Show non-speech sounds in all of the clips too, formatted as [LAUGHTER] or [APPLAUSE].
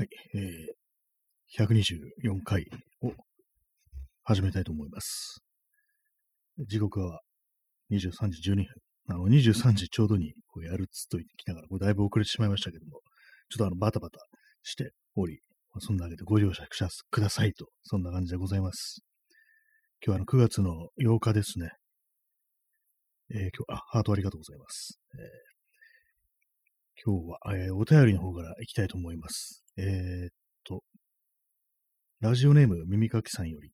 はい、えー、124回を始めたいと思います。時刻は23時12分。あの、23時ちょうどにこうやるっつっといてきながら、これだいぶ遅れてしまいましたけども、ちょっとあの、バタバタしており、まあそんなわけでご了承くださいと、そんな感じでございます。今日はあの、9月の8日ですね。えー今日、あ、ハートありがとうございます。えー今日は、えーお便りの方から行きたいと思います。えーっと、ラジオネーム耳かきさんより、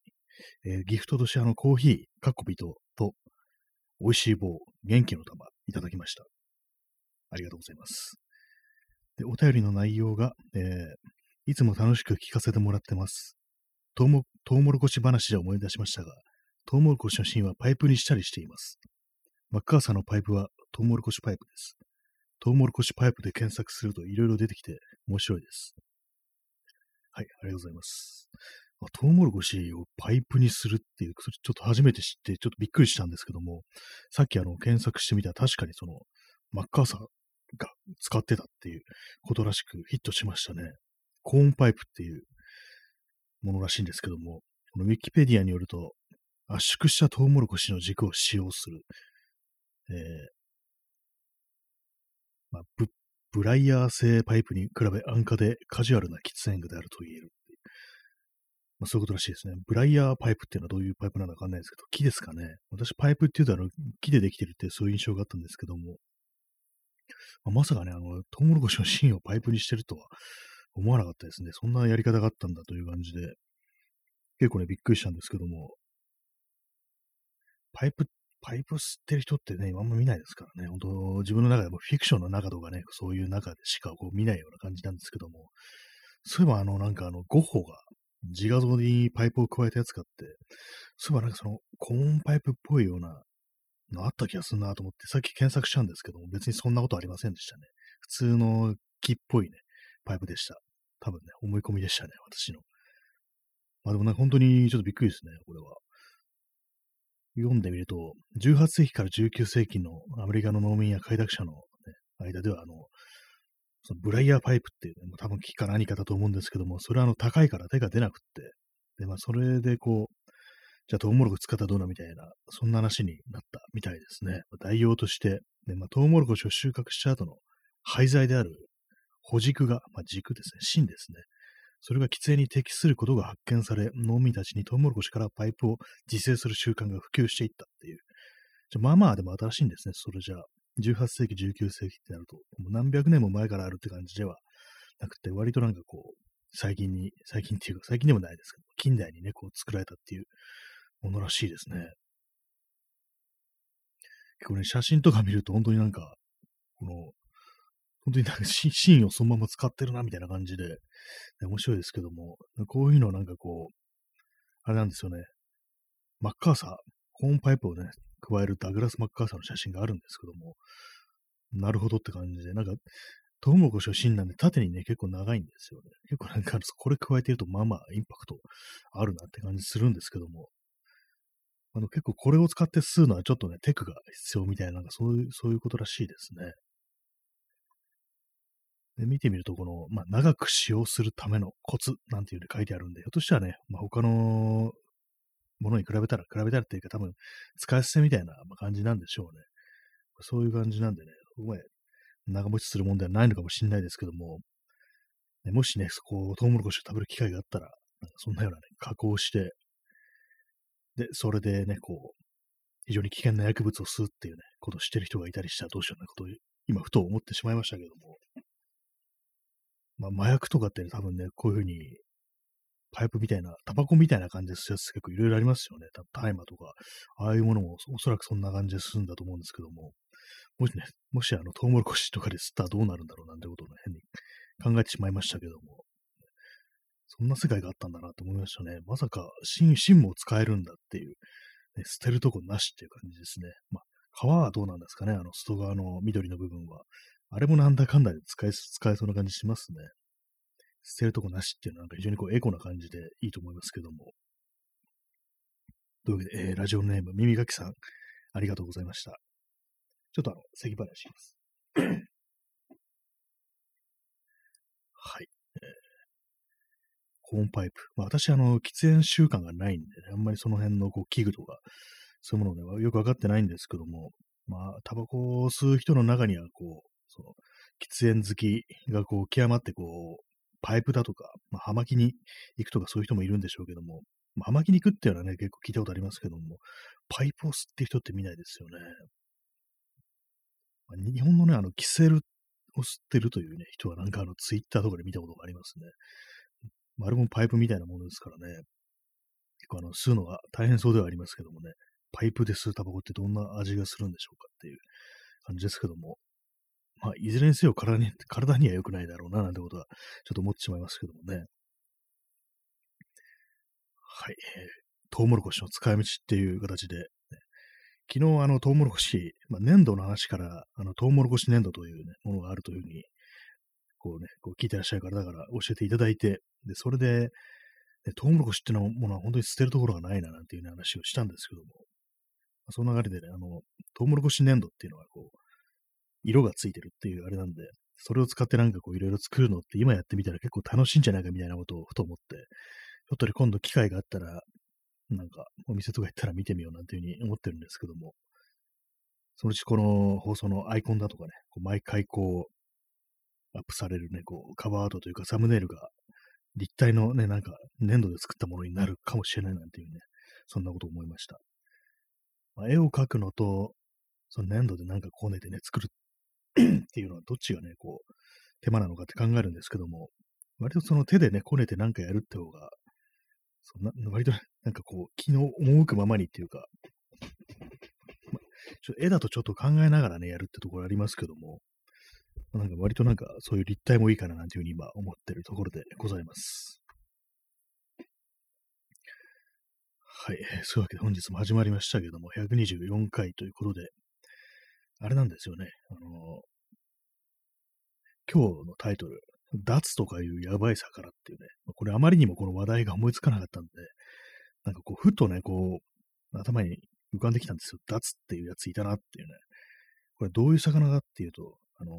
えーギフトとしてあのコーヒー、カッコビトと、美味しい棒、元気の玉、いただきました。ありがとうございます。で、お便りの内容が、えーいつも楽しく聞かせてもらってます。トウモトウモロコシ話で思い出しましたが、トウモロコシの芯はパイプにしたりしています。マッカーサーのパイプはトウモロコシパイプです。トウモロコシパイプで検索するといろいろ出てきて面白いです。はい、ありがとうございます。あトウモロコシをパイプにするっていう、それちょっと初めて知って、ちょっとびっくりしたんですけども、さっきあの検索してみたら確かにその、マッカーサーが使ってたっていうことらしくヒットしましたね。コーンパイプっていうものらしいんですけども、このウィキペディアによると、圧縮したトウモロコシの軸を使用する、えーまあ、ブブライヤー製パイプに比べ安価でカジュアルな喫煙具であると言える。まあ、そういうことらしいですね。ブライヤーパイプっていうのはどういうパイプなのかわかんないですけど、木ですかね。私パイプって言うとあの木でできてるってそういう印象があったんですけども、まあまさかね、あの、トウモロコシの芯をパイプにしてるとは思わなかったですね。そんなやり方があったんだという感じで、結構ね、びっくりしたんですけども、パイプっ、パイプ吸ってる人ってね、あんま見ないですからね、本当自分の中でもフィクションの中とかね、そういう中でしかこう見ないような感じなんですけども、そういえばあの、なんかあの、ゴッホが自画像にパイプを加えたやつがあって、そういえばなんかその、コーンパイプっぽいようなのあった気がするなと思って、さっき検索したんですけども、別にそんなことありませんでしたね。普通の木っぽいね、パイプでした。多分ね、思い込みでしたね、私の。まあでもなんか本当にちょっとびっくりですね、これは。読んでみると、18世紀から19世紀のアメリカの農民や開拓者の、ね、間では、あの、そのブライヤーパイプっていう、ね、多分木か何かだと思うんですけども、それはあの高いから手が出なくって、で、まあそれでこう、じゃあトウモロコシ使ったらどうなみたいな、そんな話になったみたいですね。代用として、でまあ、トウモロコシを収穫した後の廃材である穂軸が、まあ、軸ですね、芯ですね。それが喫煙に適することが発見され、農民たちにトウモロコシからパイプを自生する習慣が普及していったっていう。じゃまあまあでも新しいんですね、それじゃあ。18世紀、19世紀ってなると、もう何百年も前からあるって感じではなくて、割となんかこう、最近に、最近っていうか、最近でもないですけど、近代にね、こう作られたっていうものらしいですね。結構ね、写真とか見ると本当になんか、この、本当になんかシーンをそのまま使ってるなみたいな感じで、面白いですけども、こういうのなんかこう、あれなんですよね。マッカーサー、コーンパイプをね、加えるダグラス・マッカーサーの写真があるんですけども、なるほどって感じで、なんか、トウモコシの芯なんで縦にね、結構長いんですよね。結構なんか、これ加えてると、まあまあインパクトあるなって感じするんですけども、あの結構これを使って吸うのはちょっとね、テクが必要みたいな、なんかそういう、そういうことらしいですね。で見てみると、この、まあ、長く使用するためのコツなんていうの書いてあるんで、ひょっとしたらね、まあ、他のものに比べたら、比べたらっていうか多分、使い捨てみたいな感じなんでしょうね。そういう感じなんでね、お前、長持ちするもんではないのかもしれないですけども、ね、もしね、そこ、トウモロコシを食べる機会があったら、なんかそんなようなね、加工して、で、それでね、こう、非常に危険な薬物を吸うっていうね、ことをしてる人がいたりしたらどうしようなことを、今、ふと思ってしまいましたけども、まあ、麻薬とかって、多分ね、こういうふうに、パイプみたいな、タバコみたいな感じで吸うやつ結構いろいろありますよね。大麻とか、ああいうものもおそらくそんな感じで吸うんだと思うんですけども、もしね、もしあの、トウモロコシとかで吸ったらどうなるんだろうなんてことをね、変に考えてしまいましたけども、そんな世界があったんだなと思いましたね。まさか、芯、芯も使えるんだっていう、ね、捨てるとこなしっていう感じですね。まあ、皮はどうなんですかね、あの、外側の緑の部分は。あれもなんだかんだで使え、使えそうな感じしますね。捨てるとこなしっていうのはなんか非常にこうエコな感じでいいと思いますけども。というわけで、えーラジオネーム、耳かきさん、ありがとうございました。ちょっとあの、咳払いします。[COUGHS] はい。コーンパイプ。まあ、私、あの、喫煙習慣がないんで、ね、あんまりその辺のこう器具とか、そういうものね、よくわかってないんですけども、まあ、タバコを吸う人の中には、こう、その、喫煙好きがこう、極まって、こう、パイプだとか、まあ、葉巻に行くとかそういう人もいるんでしょうけども、まあ、葉巻に行くっていうのはね、結構聞いたことありますけども、パイプを吸ってる人って見ないですよね。まあ、日本のね、あの、キセルを吸ってるというね、人はなんかあの、ツイッターとかで見たことがありますね。丸もパイプみたいなものですからね、結構あの、吸うのが大変そうではありますけどもね、パイプで吸うタバコってどんな味がするんでしょうかっていう感じですけども、まあ、いずれにせよ体に体には良くないだろうな、なんてことは、ちょっと思ってしまいますけどもね。はい、トウモロコシの使い道っていう形で、昨日、あの、トウモロコシ、まあ、粘土の話から、あの、トウモロコシ粘土という、ね、ものがあるというふうに、こうね、こう聞いてらっしゃるから、だから教えていただいて、で、それで、ね、トウモロコシっていうものは本当に捨てるところがないな、なんていう、話をしたんですけども、まあ、その流れでね、あの、トウモロコシ粘土っていうのは、こう、色がついてるっていうあれなんで、それを使ってなんかこういろいろ作るのって今やってみたら結構楽しいんじゃないかみたいなことをふと思って、ちょっと今度機会があったら、なんか、お店とか行ったら見てみようなんていうふうに思ってるんですけども、そのうちこの放送のアイコンだとかね、こう毎回こう、アップされるね、こう、カバーアートというかサムネイルが立体のね、なんか粘土で作ったものになるかもしれないなんていうね、そんなこと思いました。まあ、絵を描くのと、その粘土でなんかこねてね、作るっていうのはどっちがね、こう、手間なのかって考えるんですけども、割とその手でね、こねてなんかやるって方が、そんな割となんかこう、気の赴くままにっていうか、ま、ちょ絵だとちょっと考えながらね、やるってところありますけども、なんか割となんかそういう立体もいいかななんていうふうに今思ってるところでございます。はい。そういうわけで本日も始まりましたけども、124回ということで、あれなんですよね。あの今日のタイトル、脱とかいうやばい魚っていうね、これあまりにもこの話題が思いつかなかったんで、なんかこう、ふとね、こう、頭に浮かんできたんですよ。脱っていうやついたなっていうね。これどういう魚かっていうと、あの、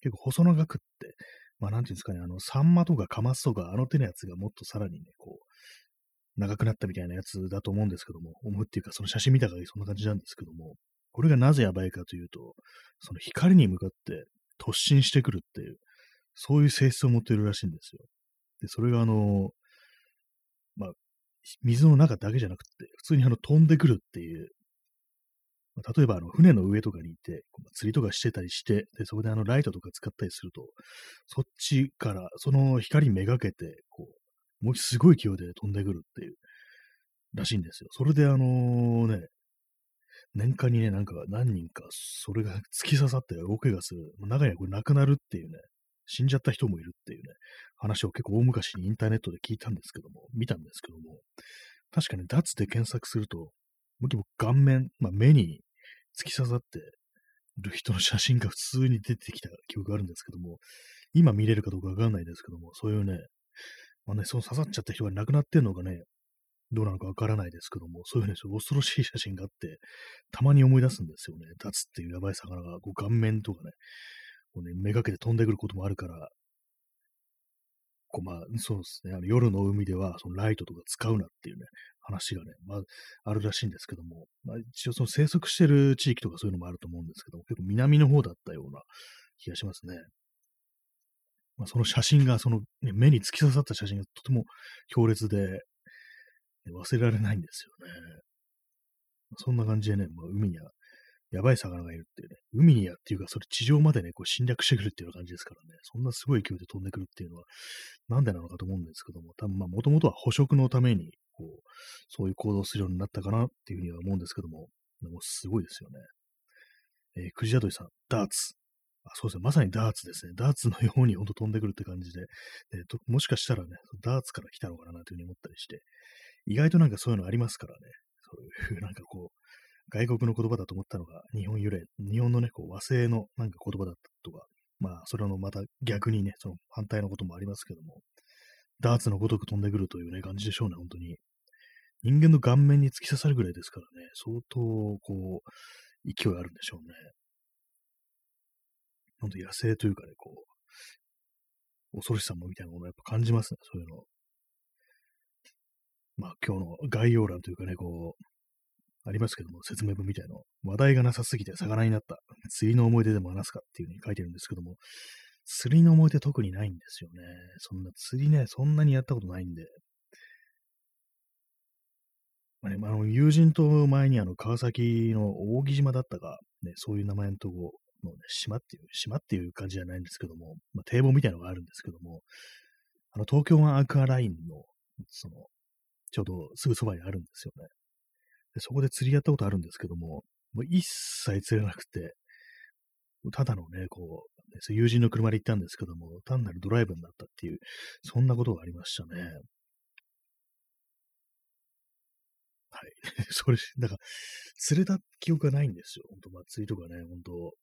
結構細長くって、まあなんていうんですかね、あの、サンマとかカマスとかあの手のやつがもっとさらにね、こう、長くなったみたいなやつだと思うんですけども、思うっていうか、その写真見た限りそんな感じなんですけども、これがなぜやばいかというと、その光に向かって突進してくるっていう、そういう性質を持っているらしいんですよ。で、それがあの、まあ、水の中だけじゃなくて、普通にあの飛んでくるっていう、まあ、例えばあの船の上とかにいて、釣りとかしてたりして、で、そこであのライトとか使ったりすると、そっちからその光めがけて、こう、もうすごい勢いで飛んでくるっていう、らしいんですよ。それであのね、年間にね、なんか何人か、それが突き刺さって大怪我する。中にはこれ亡くなるっていうね、死んじゃった人もいるっていうね、話を結構大昔にインターネットで聞いたんですけども、見たんですけども、確かに脱で検索すると、も顔面、まあ、目に突き刺さってる人の写真が普通に出てきた記憶があるんですけども、今見れるかどうかわかんないですけども、そういうね、まあね、その刺さっちゃった人が亡くなってんのがね、どうなのかわからないですけども、そういうね、恐ろしい写真があって、たまに思い出すんですよね。ダツっていうやばい魚が、こう顔面とかね、こうね、めがけて飛んでくることもあるから、こうまあ、そうですね、あの夜の海では、そのライトとか使うなっていうね、話がね、まあ、あるらしいんですけども、まあ、一応その生息してる地域とかそういうのもあると思うんですけども、結構南の方だったような気がしますね。まあ、その写真が、その、ね、目に突き刺さった写真がとても強烈で、忘れられないんですよね。そんな感じでね、まあ、海にはやばい魚がいるっていうね、海にやっていうか、それ地上までね、こう侵略してくるっていう感じですからね、そんなすごい勢いで飛んでくるっていうのは、なんでなのかと思うんですけども、多分まあ、もともとは捕食のために、こう、そういう行動するようになったかなっていうふうには思うんですけども、でもすごいですよね。えー、クジラドリさん、ダーツ。あそうですね、まさにダーツですね。ダーツのようにほんと飛んでくるって感じで、えーと、もしかしたらね、ダーツから来たのかなというふうに思ったりして、意外となんかそういうのありますからね。そういう [LAUGHS] なんかこう、外国の言葉だと思ったのが日本由来、日本のね、こう和製のなんか言葉だったとか、まあ、それのまた逆にね、その反対のこともありますけども、ダーツのごとく飛んでくるというね、感じでしょうね、本当に。人間の顔面に突き刺さるぐらいですからね、相当、こう、勢いあるんでしょうね。本当野生というかね、こう、恐ろしさもみたいなものをやっぱ感じますね、そういうの。まあ今日の概要欄というかね、こう、ありますけども、説明文みたいの。話題がなさすぎて魚になった。釣りの思い出でも話すかっていう風に書いてるんですけども、釣りの思い出特にないんですよね。そんな釣りね、そんなにやったことないんで。まあね、あの友人と前にあの川崎の扇島だったか、ね、そういう名前のとこの、ね、島っていう、島っていう感じじゃないんですけども、まあ、堤防みたいなのがあるんですけども、あの東京湾アクアラインの、その、ちょうどすぐそばにあるんですよね。でそこで釣りやったことあるんですけども、もう一切釣れなくて、ただのね、こう、友人の車で行ったんですけども、単なるドライブになったっていう、そんなことがありましたね。はい。[LAUGHS] それ、だか、釣れた記憶がないんですよ。本当まあ、釣りとかね、本当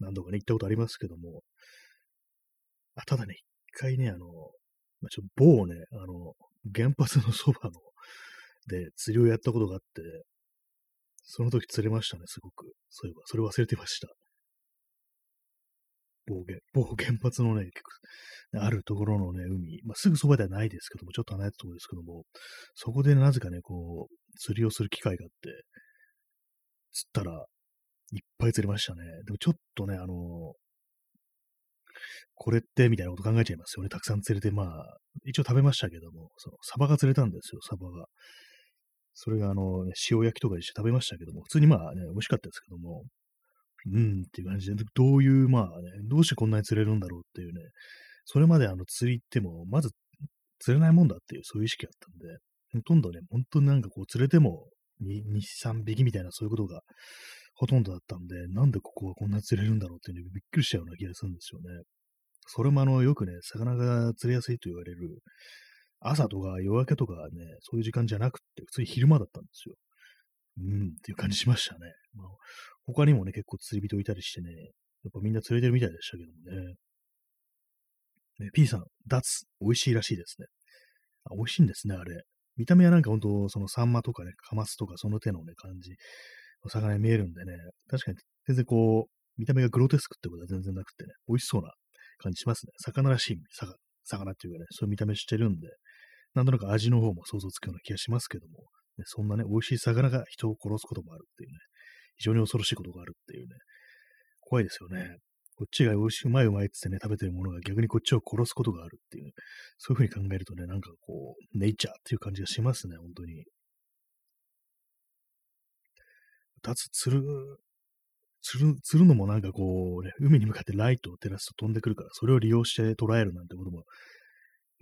何度かね、行ったことありますけども、あただね、一回ね、あの、まあ、ちょっと某ね、あの、原発のそばの、で、釣りをやったことがあって、その時釣れましたね、すごく。そういえば、それ忘れてました。某原某原発のね、あるところのね、海、まあ、すぐそばではないですけども、ちょっと離れたところですけども、そこでなぜかね、こう、釣りをする機会があって、釣ったら、いっぱい釣れましたね。でもちょっとね、あのこれって、みたいなこと考えちゃいますよね。たくさん釣れて、まあ、一応食べましたけども、その、サバが釣れたんですよ、サバが。それが、あの、塩焼きとかにして食べましたけども、普通にまあね、美味しかったですけども、うんっていう感じで、どういう、まあね、どうしてこんなに釣れるんだろうっていうね、それまであの釣り行っても、まず釣れないもんだっていう、そういう意識があったんで、ほとんどね、本当になんかこう釣れても2、2 3匹みたいなそういうことがほとんどだったんで、なんでここはこんなに釣れるんだろうっていうね、びっくりしちゃうような気がするんですよね。それもあの、よくね、魚が釣れやすいと言われる、朝とか夜明けとかね、そういう時間じゃなくて、普通に昼間だったんですよ。うんっていう感じしましたね。まあ、他にもね、結構釣り人いたりしてね、やっぱみんな釣れてるみたいでしたけどもね。ね P さん、ダツ、美味しいらしいですね。あ、美味しいんですね、あれ。見た目はなんかほんと、そのサンマとかね、カマスとかその手のね、感じ、お魚に見えるんでね、確かに全然こう、見た目がグロテスクってことは全然なくてね、美味しそうな感じしますね。魚らしい魚っていうかね、そういう見た目してるんで、なんとなく味の方も想像つくような気がしますけども、ね、そんなね、美味しい魚が人を殺すこともあるっていうね、非常に恐ろしいことがあるっていうね、怖いですよね。こっちが美味しい、うまいうまいってね、食べてるものが逆にこっちを殺すことがあるっていう、そういうふうに考えるとね、なんかこう、ネイチャーっていう感じがしますね、本当に。脱釣る、釣る、釣るのもなんかこうね、海に向かってライトを照らすと飛んでくるから、それを利用して捉えるなんてことも、ひ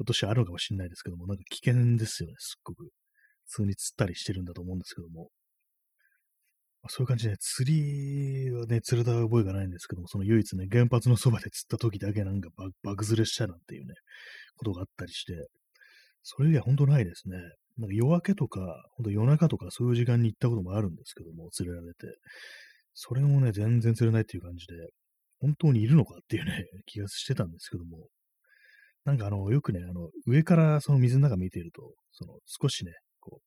ょっとしてあるのかもしれないですけども、なんか危険ですよね、すっごく。普通に釣ったりしてるんだと思うんですけども。まあ、そういう感じで、ね釣りはね、釣れた覚えがないんですけども、その唯一ね、原発のそばで釣った時だけなんか爆釣れしたなんていうね、ことがあったりして、それ以外本当ないですね。なんか夜明けとか、ほんと夜中とかそういう時間に行ったこともあるんですけども、釣れられて。それもね、全然釣れないっていう感じで、本当にいるのかっていうね、[LAUGHS] 気がしてたんですけども、なんかあの、よくね、あの、上からその水の中見ていると、その少しね、こ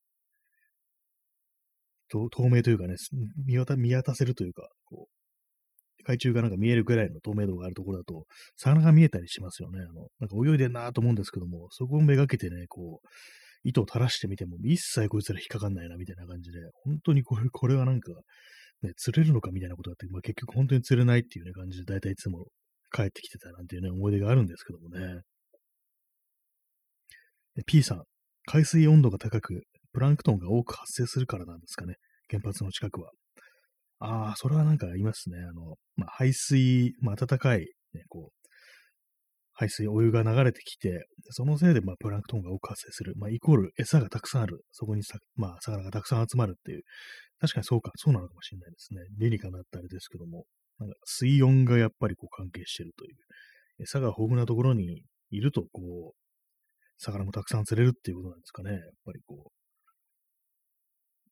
う、透明というかね、見渡見渡せるというか、こう、海中がなんか見えるぐらいの透明度があるところだと、魚が見えたりしますよね。あの、なんか泳いでんなと思うんですけども、そこをめがけてね、こう、糸を垂らしてみても、一切こいつら引っかかんないな、みたいな感じで、本当にこれ、これはなんか、ね、釣れるのかみたいなことがあって、まあ、結局本当に釣れないっていうね、感じで、だいたいいつも帰ってきてたなんていうね、思い出があるんですけどもね。P さん、海水温度が高く、プランクトンが多く発生するからなんですかね。原発の近くは。ああ、それはなんかありますね。あの、まあ、排水、まあ、暖かい、ね、こう、排水、お湯が流れてきて、そのせいで、まあ、プランクトンが多く発生する。まあ、イコール餌がたくさんある。そこにさ、まあ、魚がたくさん集まるっていう。確かにそうか、そうなのかもしれないですね。理にかなったあれですけども、なんか水温がやっぱりこう関係してるという。餌が豊富なところにいると、こう、魚もたくさん釣れるっていうことなんですかね。やっぱりこ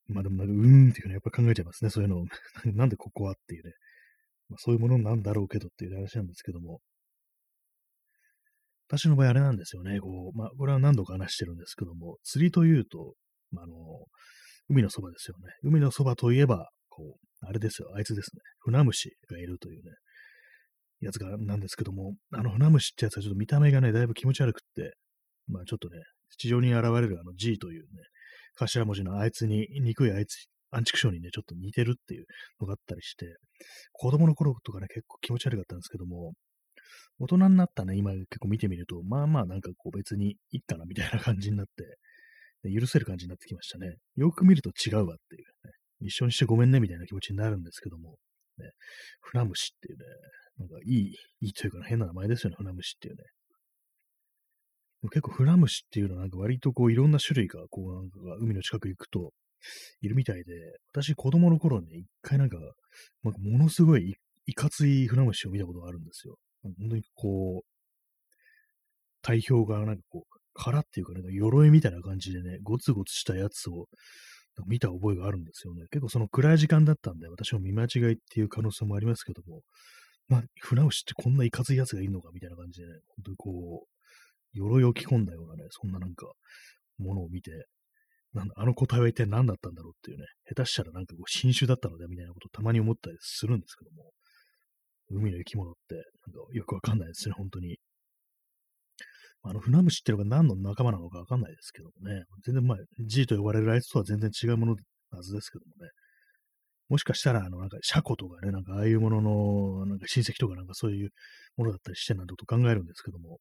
う。まあでもなんか、うーんっていうね、やっぱり考えちゃいますね。そういうのを。[LAUGHS] なんでここはっていうね。まあ、そういうものなんだろうけどっていう話なんですけども。私の場合あれなんですよね。こう、まあ、これは何度か話してるんですけども、釣りというと、まあ、あの、海のそばですよね。海のそばといえば、こう、あれですよ、あいつですね。船虫がいるというね、やつがなんですけども、あの船虫ってやつはちょっと見た目がね、だいぶ気持ち悪くって、まあちょっとね、地上に現れるあの G というね、頭文字のあいつに、憎いあいつ、アンチクションにね、ちょっと似てるっていうのがあったりして、子供の頃とかね、結構気持ち悪かったんですけども、大人になったね、今結構見てみると、まあまあなんかこう別にいいかなみたいな感じになって、許せる感じになってきましたね。よく見ると違うわっていうね、一緒にしてごめんねみたいな気持ちになるんですけども、ね、船虫っていうね、なんかいい、いいというか、変な名前ですよね、船虫っていうね。結構フラムシっていうのはなんか割とこういろんな種類がこうなんか海の近く行くといるみたいで、私子供の頃ね、一回なんか、なんかものすごいいかついフラムシを見たことがあるんですよ。本当にこう、体表がなんかこう、殻っていうかね、鎧みたいな感じでね、ゴツゴツしたやつを見た覚えがあるんですよね。結構その暗い時間だったんで、私も見間違いっていう可能性もありますけども、まあ、船牛ってこんないかついやつがいるのかみたいな感じでね、本当にこう、鎧を着込んだようなね、そんななんか、ものを見て、なん、あの個体は一体何だったんだろうっていうね、下手したらなんかこう、新種だったのでみたいなことをたまに思ったりするんですけども、海の生き物って、なんかよくわかんないですね、本当に。あの、船虫っていうのが何の仲間なのかわかんないですけどもね、全然まあ、G と呼ばれるあいつとは全然違うものはずですけどもね、もしかしたら、あの、なんか、シャコとかね、なんか、ああいうものの、なんか親戚とかなんかそういうものだったりしてなんてこと考えるんですけども、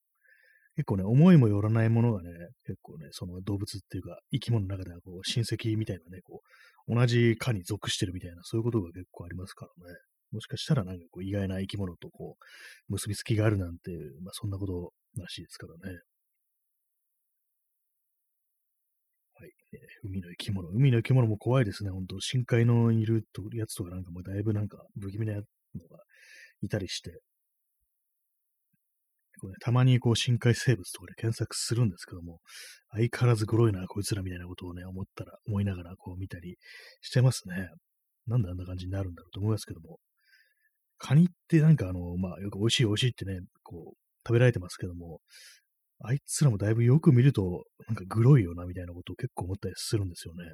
結構ね、思いもよらないものがね、結構ね、その動物っていうか、生き物の中ではこう親戚みたいなね、こう、同じ科に属してるみたいな、そういうことが結構ありますからね。もしかしたらなんかこう意外な生き物とこう、結びつきがあるなんて、まあそんなことらしいですからね。はい。えー、海の生き物。海の生き物も怖いですね、本当深海のいるやつとかなんかもだいぶなんか不気味なのがいたりして、構ね、たまにこう深海生物とかで検索するんですけども、相変わらずグロいな、こいつらみたいなことをね、思ったら、思いながらこう見たりしてますね。なんであんな感じになるんだろうと思いますけども、カニってなんかあの、まあよく美味しい美味しいってね、こう、食べられてますけども、あいつらもだいぶよく見ると、なんかグロいよな、みたいなことを結構思ったりするんですよね。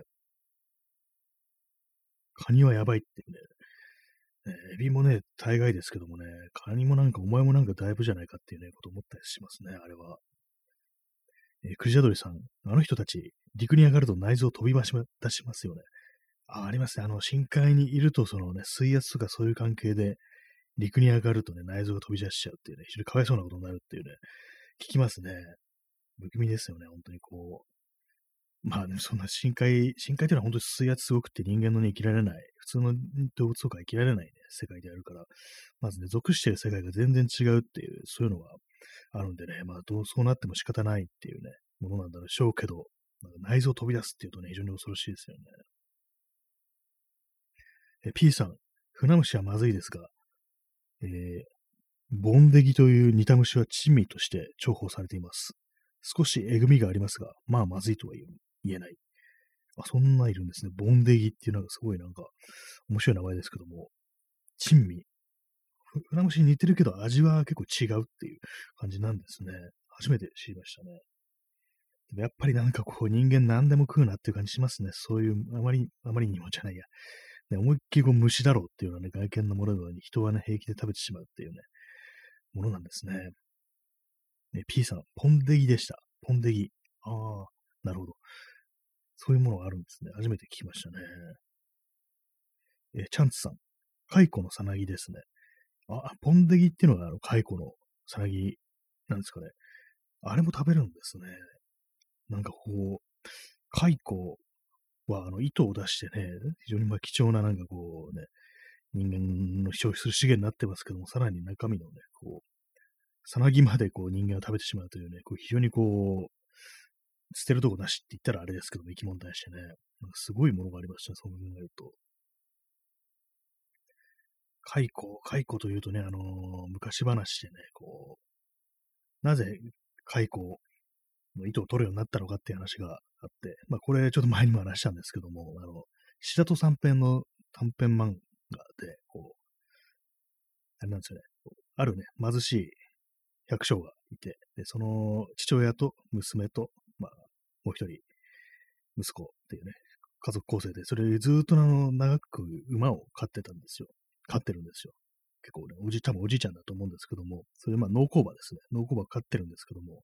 カニはやばいってね、エビもね、大概ですけどもね、カニもなんか、お前もなんかだいぶじゃないかっていうね、こと思ったりしますね、あれは。えー、クジラドリさん、あの人たち、陸に上がると内臓飛び出しますよね。あ、ありますね。あの、深海にいると、そのね、水圧とかそういう関係で、陸に上がるとね、内臓が飛び出しちゃうっていうね、非常にかわいそうなことになるっていうね、聞きますね。不気味ですよね、本当にこう、まあね、そんな深海、深海っていうのは本当に水圧すごくて人間のね、生きられない、普通の動物とか生きられないね、世界であるから、まずね、属してる世界が全然違うっていう、そういうのがあるんでね、まあどうそうなっても仕方ないっていうね、ものなんだろうしょうけど、まあ、内臓飛び出すっていうとね、非常に恐ろしいですよね。え、P さん、船虫はまずいですが、えー、ボンデギという煮た虫は珍味として重宝されています。少しえぐみがありますが、まあまずいとは言えない。あ、そんないるんですね。ボンデギっていうのがすごいなんか面白い名前ですけども、珍味。船虫に似てるけど味は結構違うっていう感じなんですね。初めて知りましたね。でもやっぱりなんかこう人間何でも食うなっていう感じしますね。そういう、あまり、あまりにもじゃないや。ね、思いっきりこう虫だろうっていうようなね、外見のものに人はね、平気で食べてしまうっていうね、ものなんですね。ね、P さん、ポンデギでした。ポンデギ。ああ、なるほど。そういうものがあるんですね。初めて聞きましたね。えチャンツさん。蚕のさなぎですね。あ、ポンデギっていうのがあの蚕のさなぎなんですかね。あれも食べるんですね。なんかこう、蚕はあの糸を出してね、非常にまあ貴重ななんかこうね、人間の消費する資源になってますけども、さらに中身のね、こう、さなぎまでこう人間を食べてしまうというね、こう非常にこう、捨てるとこなしって言ったらあれですけども、生き物に対してね、なんかすごいものがありましたね、そう考えると。蚕、蚕というとね、あのー、昔話でね、こう、なぜ蚕の糸を取るようになったのかっていう話があって、まあこれちょっと前にも話したんですけども、あの、白戸三編の短編漫画で、こう、あれなんですよね、あるね、貧しい百姓がいて、で、その父親と娘とまあ、もう一人、息子っていうね、家族構成で、それずっとあの、長く馬を飼ってたんですよ。飼ってるんですよ。結構ね、おじ、多分おじいちゃんだと思うんですけども、それまあ農耕馬ですね。農耕馬飼ってるんですけども、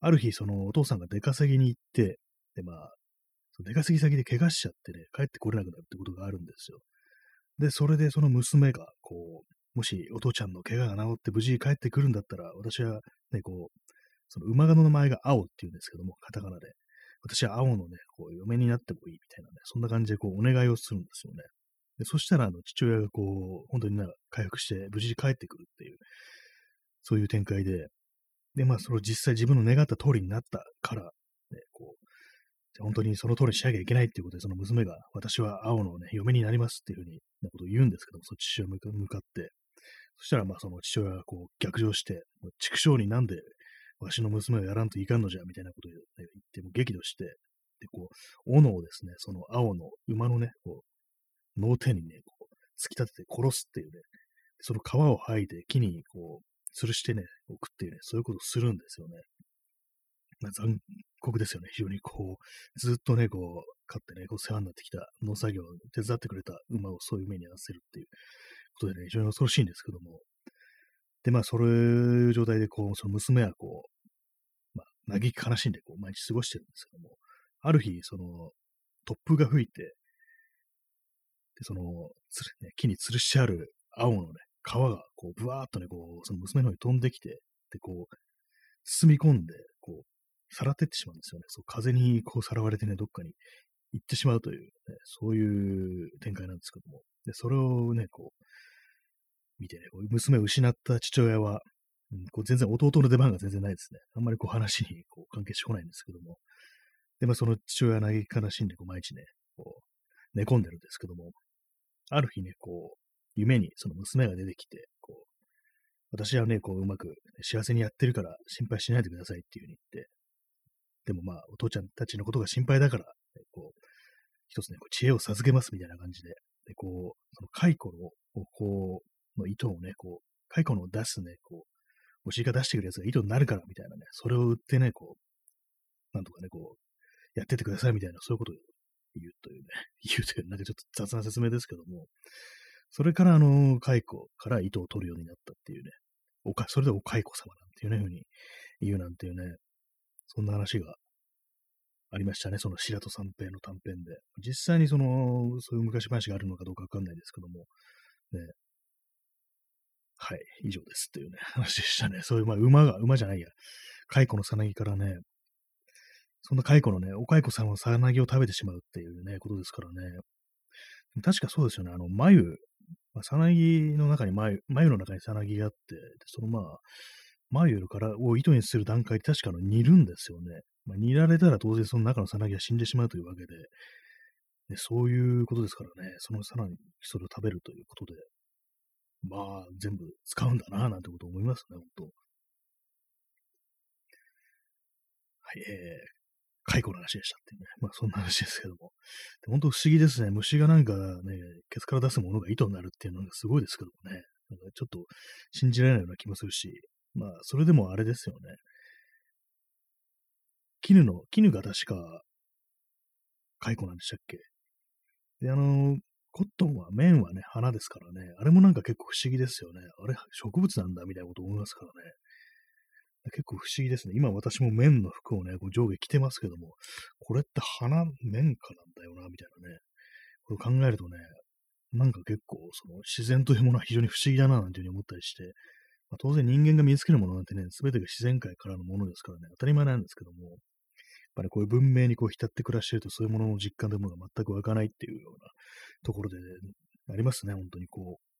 ある日、そのお父さんが出稼ぎに行って、で、まあ、出稼ぎ先で怪我しちゃってね、帰ってこれなくなるってことがあるんですよ。で、それでその娘が、こう、もしお父ちゃんの怪我が治って無事帰ってくるんだったら、私はね、こう、その馬鹿の名前が青っていうんですけども、カタカナで。私は青のね、こう、嫁になってもいいみたいなね、そんな感じでこう、お願いをするんですよね。でそしたら、あの、父親がこう、本当になんか回復して無事に帰ってくるっていう、そういう展開で、で、まあ、それを実際自分の願った通りになったから、ね、こう、本当にその通りにしなきゃいけないっていうことで、その娘が、私は青のね、嫁になりますっていうふうに、なことを言うんですけども、その父親向かって、そしたら、まあ、その父親がこう逆上して、畜生になんでわしの娘をやらんといかんのじゃ、みたいなことを言って、も激怒して、で、こう、斧をですね、その青の馬のね、こう、脳天にね、こう、突き立てて殺すっていうね、その皮を剥いで木にこう、吊るしてね、置くっていうね、そういうことをするんですよね。まあ、残酷ですよね。非常にこう、ずっとね、こう、飼ってね、こう世話になってきた農作業を手伝ってくれた馬をそういう目に合わせるっていうことでね、非常に恐ろしいんですけども、で、まあ、そういう状態で、こう、その娘は、こう、まあ、嘆き悲しんで、こう、毎日過ごしてるんですけども、ある日、その、突風が吹いて、で、その、つるね、木に吊るしてある青のね、皮が、こう、ぶわーっとね、こう、その娘の方に飛んできて、で、こう、包み込んで、こう、さらってってしまうんですよね。そう、風にこうさらわれてね、どっかに行ってしまうという、ね、そういう展開なんですけども、で、それをね、こう、見てね、娘を失った父親は、うん、こう全然弟の出番が全然ないですね。あんまりこう話にこう関係してこないんですけども。で、まあその父親は嘆き悲しんでこう毎日ね、こう寝込んでるんですけども、ある日ね、こう、夢にその娘が出てきて、こう、私はね、こううまく幸せにやってるから心配しないでくださいっていう風に言って、でもまあお父ちゃんたちのことが心配だから、ね、こう、一つね、こう知恵を授けますみたいな感じで、で、こう、その蚕をこう、の糸をね、こう、蚕の出すね、こう、お尻が出してくるやつが糸になるからみたいなね、それを売ってね、こう、なんとかね、こう、やっててくださいみたいな、そういうことを言うというね、[LAUGHS] 言うという、なんかちょっと雑な説明ですけども、それからあの、蚕から糸を取るようになったっていうね、おか、それでお蚕様なんていうね、ふうに言うなんていうね、そんな話がありましたね、その白戸三平の短編で。実際にその、そういう昔話があるのかどうかわかんないですけども、ね、はい、以上ですっていうね、[LAUGHS] 話でしたね。そういう、まあ、馬が、馬じゃないや、蚕のさなぎからね、そんな蚕のね、お蚕さんのさなぎを食べてしまうっていうね、ことですからね。確かそうですよね、あの、眉、まあ、さなぎの中に眉、眉の中にさなぎがあって、そのまあ、眉からを糸にする段階で確かの煮るんですよね。まあ、煮られたら当然その中のさなぎは死んでしまうというわけで、でそういうことですからね、そのさらにそれを食べるということで、まあ、全部使うんだな、なんてこと思いますね、本当。はい、えー、蚕の話でしたっていうね。まあ、そんな話ですけども。で本当不思議ですね。虫がなんかね、ケツから出すものが糸になるっていうのがすごいですけどもね。なんかちょっと信じられないような気もするし、まあ、それでもあれですよね。絹の、絹が確か、蚕なんでしたっけ？で、あの、コットンは、綿はね、花ですからね、あれもなんか結構不思議ですよね。あれ、植物なんだみたいなこと思いますからね。結構不思議ですね。今私も綿の服をね、こう上下着てますけども、これって花、綿かなんだよな、みたいなね。これ考えるとね、なんか結構、その自然というものは非常に不思議だな、なんていうふうに思ったりして、まあ、当然人間が身につけるものなんてね、すべてが自然界からのものですからね、当たり前なんですけども、やっぱりこういう文明にこう浸って暮らしてると、そういうものの実感というものが全く湧かないっていうようなところで、ありますね、本当にこう。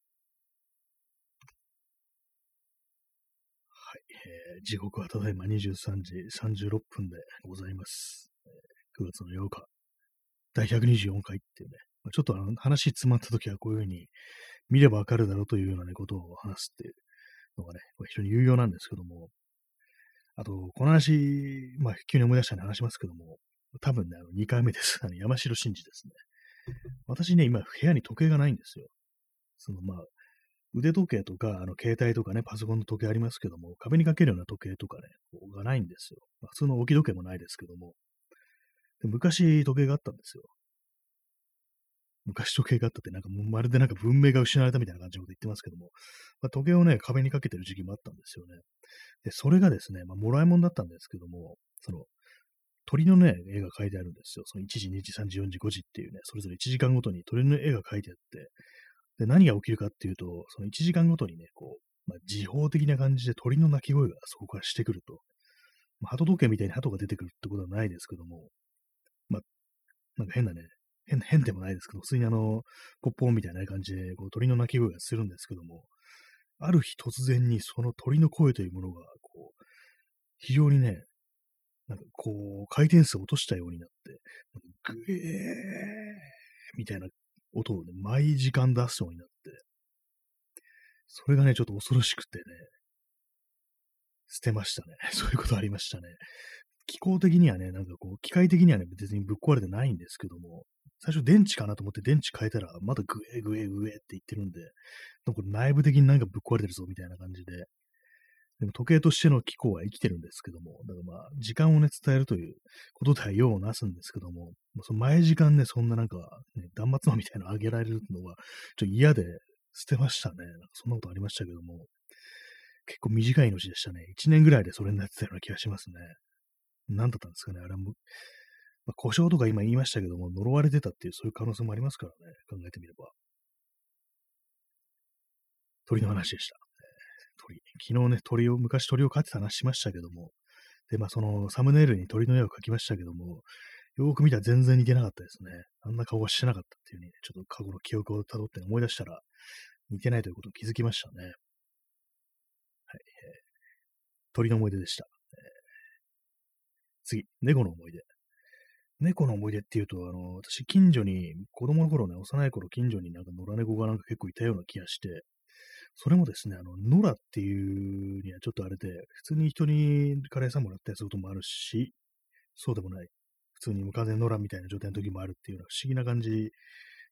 はい、えー、時刻はただいま23時36分でございます。え、9月の8日、第124回っていうね、ちょっとあの話詰まった時はこういうふうに見ればわかるだろうというようなね、ことを話すっていうのがね、非常に有用なんですけども、あと、この話、まあ、急に思い出したんで話しますけども、多分ね、あの2回目です。あの山城真司ですね。私ね、今、部屋に時計がないんですよ。その、まあ、腕時計とか、あの、携帯とかね、パソコンの時計ありますけども、壁にかけるような時計とかね、がないんですよ。まあ、普通の置き時計もないですけども、昔、時計があったんですよ。昔時計があったって、なんかもうまるでなんか文明が失われたみたいな感じのこと言ってますけども、まあ、時計をね、壁にかけてる時期もあったんですよね。で、それがですね、まあ、もらい物だったんですけども、その、鳥のね、絵が描いてあるんですよ。その1時、2時、3時、4時、5時っていうね、それぞれ1時間ごとに鳥の絵が描いてあって、で、何が起きるかっていうと、その1時間ごとにね、こう、まあ、時報的な感じで鳥の鳴き声がそこからしてくると。まあ、鳩時計みたいに鳩が出てくるってことはないですけども、まあ、なんか変なね、変、変でもないですけど、普通にあの、ポッポンみたいな感じで、こう鳥の鳴き声がするんですけども、ある日突然にその鳥の声というものが、こう、非常にね、なんかこう、回転数を落としたようになって、グエーみたいな音をね、毎時間出すようになって、それがね、ちょっと恐ろしくてね、捨てましたね。[LAUGHS] そういうことありましたね。気候的にはね、なんかこう、機械的にはね、別にぶっ壊れてないんですけども、最初電池かなと思って電池変えたら、まだグエグエグエって言ってるんで、なんか内部的になんかぶっ壊れてるぞみたいな感じで、でも時計としての機構は生きてるんですけども、だからまあ、時間をね、伝えるということでは用をなすんですけども、その前時間ね、そんななんか、ね、断末魔みたいなのあげられるのは、ちょっと嫌で捨てましたね。なんかそんなことありましたけども、結構短い命でしたね。1年ぐらいでそれになってたような気がしますね。何だったんですかね、あれも。まあ、故障とか今言いましたけども、呪われてたっていうそういう可能性もありますからね、考えてみれば。鳥の話でした。鳥。昨日ね、鳥を、昔鳥を飼ってた話しましたけども、で、まあそのサムネイルに鳥の絵を描きましたけども、よく見たら全然似てなかったですね。あんな顔はしてなかったっていう風に、ね、ちょっと過去の記憶をたどって思い出したら、似てないということを気づきましたね。はい。えー、鳥の思い出でした。えー、次、猫の思い出。猫の思い出っていうと、あの、私、近所に、子供の頃ね、幼い頃、近所になんか野良猫がなんか結構いたような気がして、それもですね、あの、野良っていうにはちょっとあれで、普通に人にカレー屋さんもらったりすることもあるし、そうでもない。普通に無風野良みたいな状態の時もあるっていうのは不思議な感じ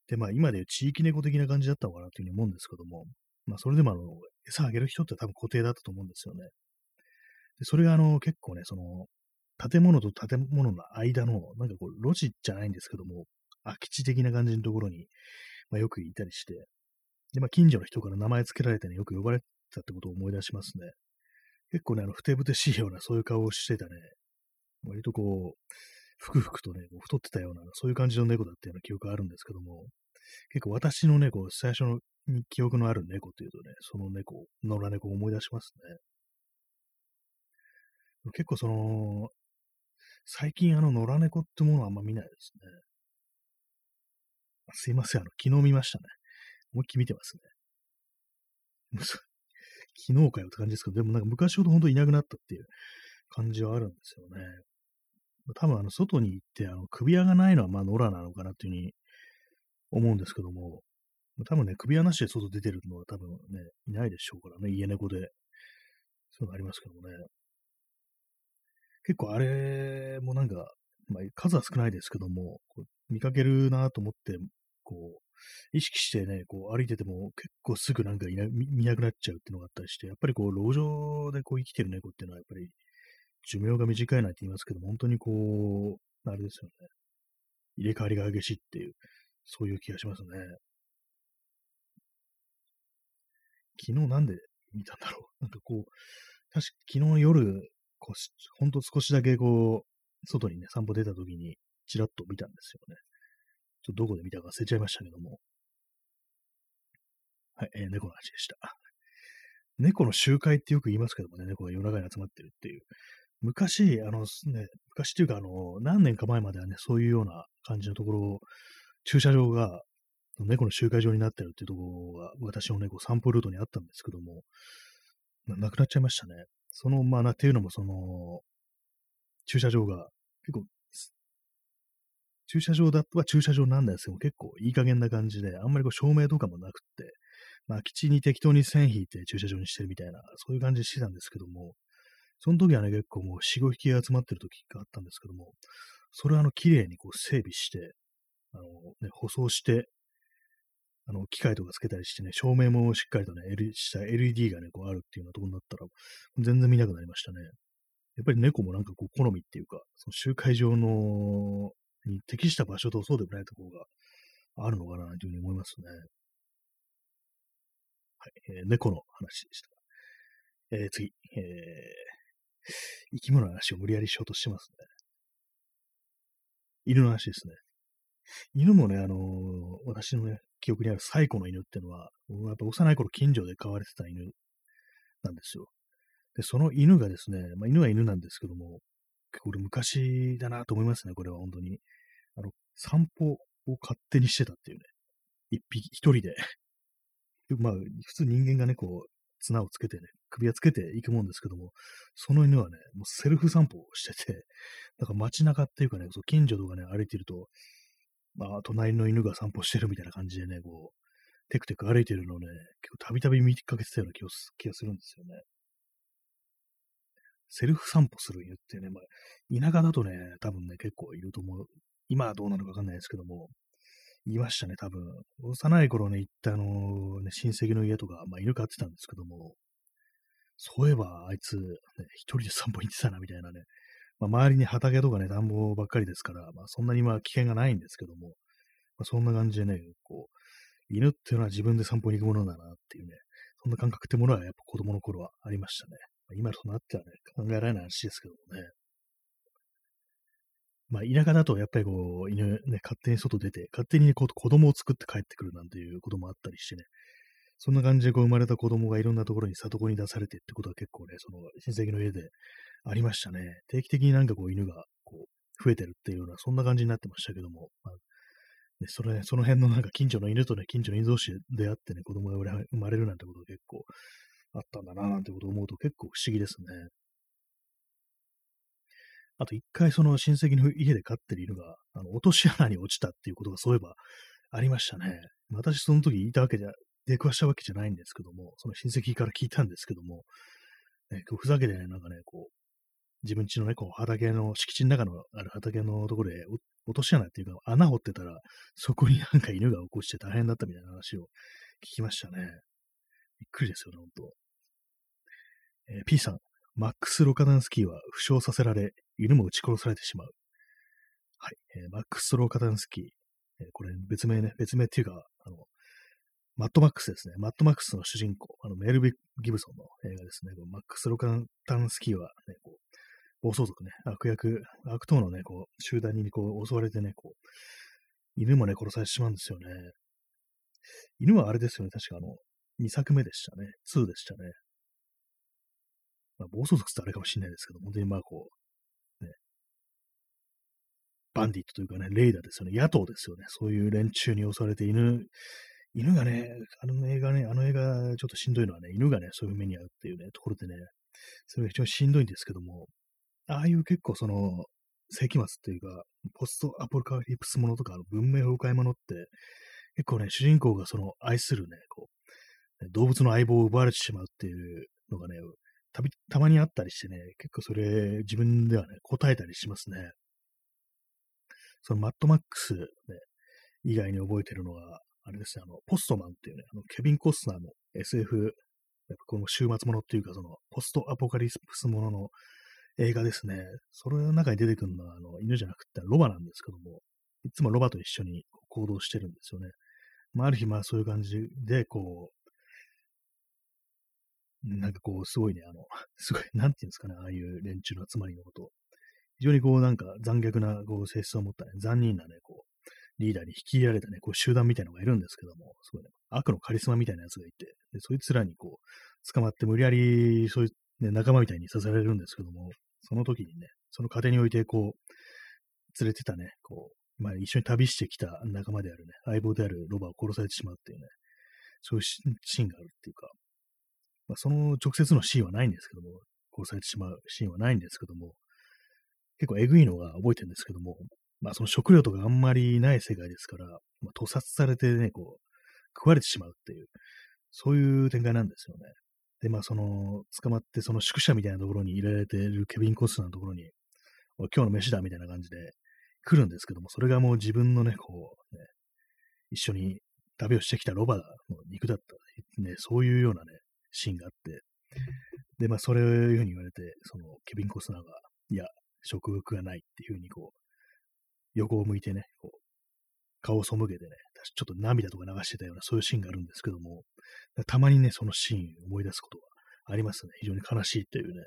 で、まあ今でいう地域猫的な感じだったのかなというふうに思うんですけども、まあそれでもあの、餌あげる人って多分固定だったと思うんですよね。でそれがあの、結構ね、その、建物と建物の間の、なんかこう、路地じゃないんですけども、空き地的な感じのところに、まあ、よくいたりして、で、まあ、近所の人から名前付けられてね、よく呼ばれてたってことを思い出しますね。結構ね、あの、ふてぶてしいような、そういう顔をしてたね、割とこう、ふくふくとね、太ってたような、そういう感じの猫だったような記憶があるんですけども、結構私のね、こう、最初の記憶のある猫っていうとね、その猫、野良猫を思い出しますね。結構その、最近あの野良猫ってものはあんま見ないですね。すいません、あの、昨日見ましたね。思いっきり見てますね。昨日かよって感じですけど、でもなんか昔ほど本当いなくなったっていう感じはあるんですよね。多分あの外に行ってあの首輪がないのはまあ野良なのかなっていうふうに思うんですけども、多分ね、首輪なしで外出てるのは多分ね、いないでしょうからね、家猫で。そういうのありますけどもね。結構あれもなんか、まあ、数は少ないですけども、見かけるなと思って、こう、意識してね、こう歩いてても結構すぐなんかいな見なくなっちゃうっていうのがあったりして、やっぱりこう、路上でこう生きてる猫っていうのはやっぱり寿命が短いなんて言いますけど本当にこう、あれですよね。入れ替わりが激しいっていう、そういう気がしますね。昨日なんで見たんだろう？[LAUGHS] なんかこう、確か昨日夜、こう、ほんと少しだけこう、外にね、散歩出た時に、ちらっと見たんですよね。ちょっとどこで見たか忘れちゃいましたけども。はい、えー、猫の話でした。猫の集会ってよく言いますけどもね、猫が夜中に集まってるっていう。昔、あのね、昔っていうか、あの、何年か前まではね、そういうような感じのところ、駐車場が猫の集会場になってるっていうところが、私の猫散歩ルートにあったんですけども、なくなっちゃいましたね。その、まあな、っていうのも、その、駐車場が結構駐車場だとは駐車場なんですけど、結構いい加減な感じで、あんまりこう照明とかもなくって、まあ、基地に適当に線引いて駐車場にしてるみたいな、そういう感じしてたんですけども、その時はね、結構もう4、5匹集まってる時があったんですけども、それはあの、綺麗にこう整備して、あの、ね、舗装して、あの、機械とかつけたりしてね、照明もしっかりとね、L、した LED がね、こうあるっていうようなとこになったら、全然見なくなりましたね。やっぱり猫もなんかこう、好みっていうか、その集会場のに適した場所とそうでもないところがあるのかなというふうに思いますね。はい、えー、猫の話でした。えー、次、えー、生き物の話を無理やりしようとしてますね。犬の話ですね。犬もね、あのー、私のね、記憶にある最古の犬っていうのは、やっぱ幼い頃近所で飼われてた犬なんですよ。で、その犬がですね、まあ、犬は犬なんですけども、これ昔だなと思いますね、これは本当に。あの、散歩を勝手にしてたっていうね。一匹、一人で [LAUGHS] まあ、普通人間がね、こう、綱をつけてね、首輪つけていくもんですけども、その犬はね、もうセルフ散歩をしてて、なんか街中っていうかね、そう近所とかね、歩いてると、まあ、隣の犬が散歩してるみたいな感じでね、こう、テクテク歩いてるのをね、結構たびたび見かけてたような気がするんですよね。セルフ散歩する犬ってね、まあ、田舎だとね、多分ね、結構いると思う。今はどうなのかわかんないですけども、言いましたね、多分。幼い頃ね、行ったあの、ね、親戚の家とか、まあ、犬飼ってたんですけども、そういえば、あいつ、ね、一人で散歩行ってたな、みたいなね。まあ、周りに畑とかね、田んぼばっかりですから、まあ、そんなにまあ危険がないんですけども、まあ、そんな感じでね、こう、犬っていうのは自分で散歩に行くものだなっていうね、そんな感覚ってものはやっぱ子供の頃はありましたね。まあ、今となってはね、考えられない話ですけどもね。まあ、田舎だとやっぱりこう、犬ね、勝手に外出て、勝手にこう子供を作って帰ってくるなんていうこともあったりしてね、そんな感じでこう生まれた子供がいろんなところに里子に出されてってことは結構ね、その親戚の家でありましたね。定期的になんかこう犬がこう増えてるっていうような、そんな感じになってましたけども、まあね、それ、その辺のなんか近所の犬とね、近所の犬同士で出会ってね、子供が生まれるなんてことが結構あったんだな、なんてことを思うと結構不思議ですね。あと一回その親戚の家で飼ってる犬が、あの、落とし穴に落ちたっていうことがそういえばありましたね。私その時いたわけじゃ、出くわしたわけじゃないんですけども、その親戚から聞いたんですけども、ね、ふざけてね、なんかね、こう、自分家のね、こう畑の、敷地の中のある畑のところで落とし穴っていうか穴掘ってたら、そこになんか犬が起こして大変だったみたいな話を聞きましたね。びっくりですよね、ほんと。えー、P さん、マックス・ロカダンスキーは負傷させられ、犬も撃ち殺されてしまう。はい。えー、マックス・ロカダンスキー。えー、これ別名ね、別名っていうか、あの、マットマックスですね。マットマックスの主人公、あの、メルビ・ギブソンの映画ですね。こマックス・ロカダンスキーは、ね、こう、暴走族ね、悪役、悪党のね、こう、集団にこう襲われてね、こう、犬もね、殺されてしまうんですよね。犬はあれですよね、確かあの、2作目でしたね。2でしたね。まあ、暴走族ってあれかもしれないですけど、本当にまあこう、ね、バンディットというかね、レイダーですよね、野党ですよね、そういう連中に襲われて犬、犬がね、あの映画ね、あの映画ちょっとしんどいのはね、犬がね、そういう目に遭うっていうね、ところでね、それが非常にしんどいんですけども、ああいう結構その、世紀末っていうか、ポストアポカリプスものとか、文明崩壊ものって、結構ね、主人公がその愛するね、こう、動物の相棒を奪われてしまうっていうのがね、たび、たまにあったりしてね、結構それ自分ではね、答えたりしますね。そのマットマックス、ね、以外に覚えてるのは、あれですね、あの、ポストマンっていうね、あの、ケビン・コスナーの SF、やっぱこの週末ものっていうか、その、ポストアポカリプスものの映画ですね。それの中に出てくるのは、あの、犬じゃなくて、ロバなんですけども、いつもロバと一緒に行動してるんですよね。まあ、ある日、まあ、そういう感じで、こう、なんかこう、すごいね、あの、[LAUGHS] すごい、なんていうんですかね、ああいう連中の集まりのこと。非常にこう、なんか残虐なこう性質を持った、ね、残忍なね、こう、リーダーに引き入れられたね、こう集団みたいなのがいるんですけども、すごいね、悪のカリスマみたいなやつがいて、でそいつらにこう、捕まって無理やり、そういう、ね、仲間みたいにさせられるんですけども、その時にね、その過程において、こう、連れてたね、こう、まあ一緒に旅してきた仲間であるね、相棒であるロバを殺されてしまうっていうね、そういうシーンがあるっていうか、まあ、その直接のシーンはないんですけども、殺されてしまうシーンはないんですけども、結構えぐいのが覚えてるんですけども、まあその食料とかあんまりない世界ですから、まあ、屠殺されてね、こう、食われてしまうっていう、そういう展開なんですよね。で、まあその、捕まってその宿舎みたいなところに入れられてるケビン・コスナーのところに、今日の飯だみたいな感じで来るんですけども、それがもう自分のね、こう、ね、一緒に旅をしてきたロバの肉だった、ね、そういうようなね、シーンがあって、で、まあ、それをいうふうに言われて、その、ケビン・コスナーが、いや、食欲がないっていうふうに、こう、横を向いてね、こう、顔を背けてね、ちょっと涙とか流してたような、そういうシーンがあるんですけども、たまにね、そのシーン思い出すことはありますね。非常に悲しいっていうね。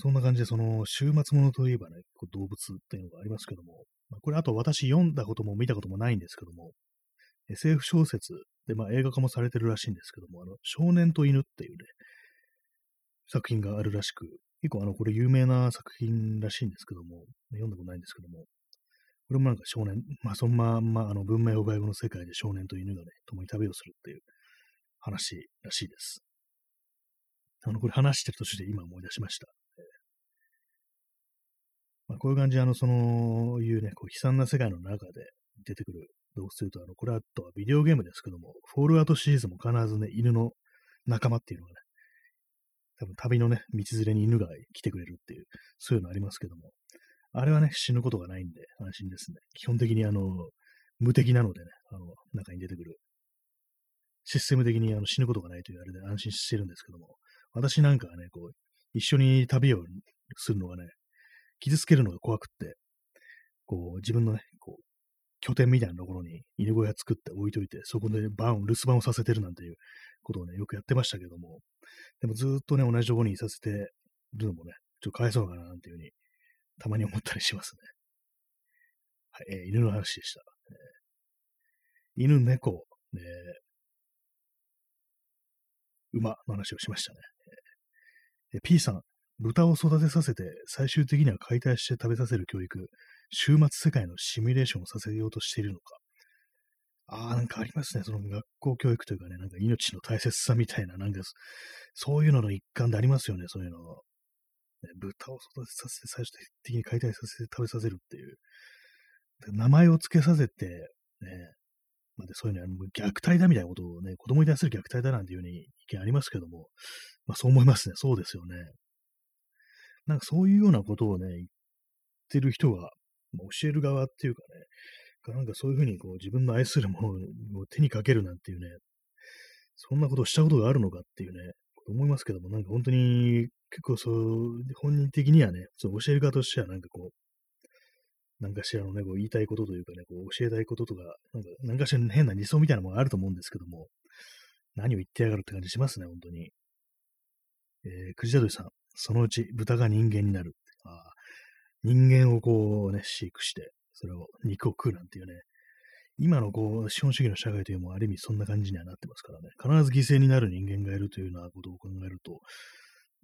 そんな感じで、その、週末ものといえばね、こう動物っていうのがありますけども、まあ、これあと私読んだことも見たこともないんですけども、SF 小説で、まあ、映画化もされてるらしいんですけども、あの、少年と犬っていうね、作品があるらしく、結構あの、これ有名な作品らしいんですけども、読んだことないんですけども、これもなんか少年、まあそのまんまあの文明を外語の世界で少年と犬がね、共に旅をするっていう話らしいです。あの、これ話してる途中で今思い出しました。まあ、こういう感じ、あの、その、いうね、こう悲惨な世界の中で出てくるというと、あの、これはとはビデオゲームですけども、フォールアウトシリーズも必ずね、犬の仲間っていうのがね、多分旅のね、道連れに犬が来てくれるっていう、そういうのありますけども、あれはね、死ぬことがないんで安心ですね。基本的にあの、無敵なのでね、あの、中に出てくる。システム的にあの死ぬことがないというあれで安心してるんですけども、私なんかはね、こう、一緒に旅をするのがね、傷つけるのが怖くって、こう、自分のね、拠点みたいなところに犬小屋作って置いといて、そこでバン、留守番をさせてるなんていうことをね、よくやってましたけども、でもずっとね、同じところにいさせてるのもね、ちょっとかわいそうかななんていうふうに、たまに思ったりしますね。はい、えー、犬の話でした。えー、犬、猫、え、馬の話をしましたね。えー、P さん、豚を育てさせて、最終的には解体して食べさせる教育、終末世界のシミュレーションをさせようとしているのか。ああ、なんかありますね。その学校教育というかね、なんか命の大切さみたいな、なんか、そういうのの一環でありますよね、そういうの。ね、豚を育てさせて、最終的に解体させて食べさせるっていう。名前を付けさせて、ね、ま、でそういうのは虐待だみたいなことをね、子供に対する虐待だなんていうふうに意見ありますけども、まあそう思いますね。そうですよね。なんかそういうようなことをね、言ってる人が、まあ、教える側っていうかね、なんかそういうふうにこう自分の愛するものを手にかけるなんていうね、そんなことをしたことがあるのかっていうね、思いますけども、なんか本当に結構そう、本人的にはね、そう教える側としてはなんかこう、なんかしらのね、こう言いたいことというかね、こう教えたいこととか、なんか、なんかしらの変な理想みたいなものがあると思うんですけども、何を言ってやがるって感じしますね、本当に。えー、くじだどりさん、そのうち豚が人間になる。人間をこうね、飼育して、それを肉を食うなんていうね、今のこう、資本主義の社会というのもある意味そんな感じにはなってますからね、必ず犠牲になる人間がいるというようなことを考えると、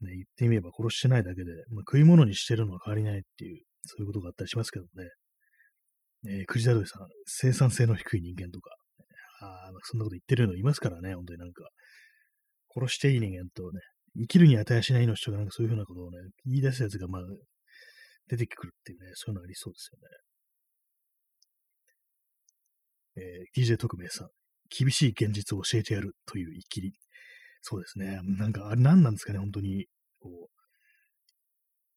ね、言ってみれば殺してないだけで、まあ、食い物にしてるのは変わりないっていう、そういうことがあったりしますけどね。えー、くじだどりさん、生産性の低い人間とか、あそんなこと言ってるのいますからね、本当になんか、殺していい人間とね、生きるに値しない命とか、なんかそういうふうなことをね、言い出すやつが、まあ、出てくるっていうね、そういうのありそうですよね。えー、DJ 特命さん、厳しい現実を教えてやるという言い切り。そうですね。なんか、あれ何なんですかね、本当に。こう、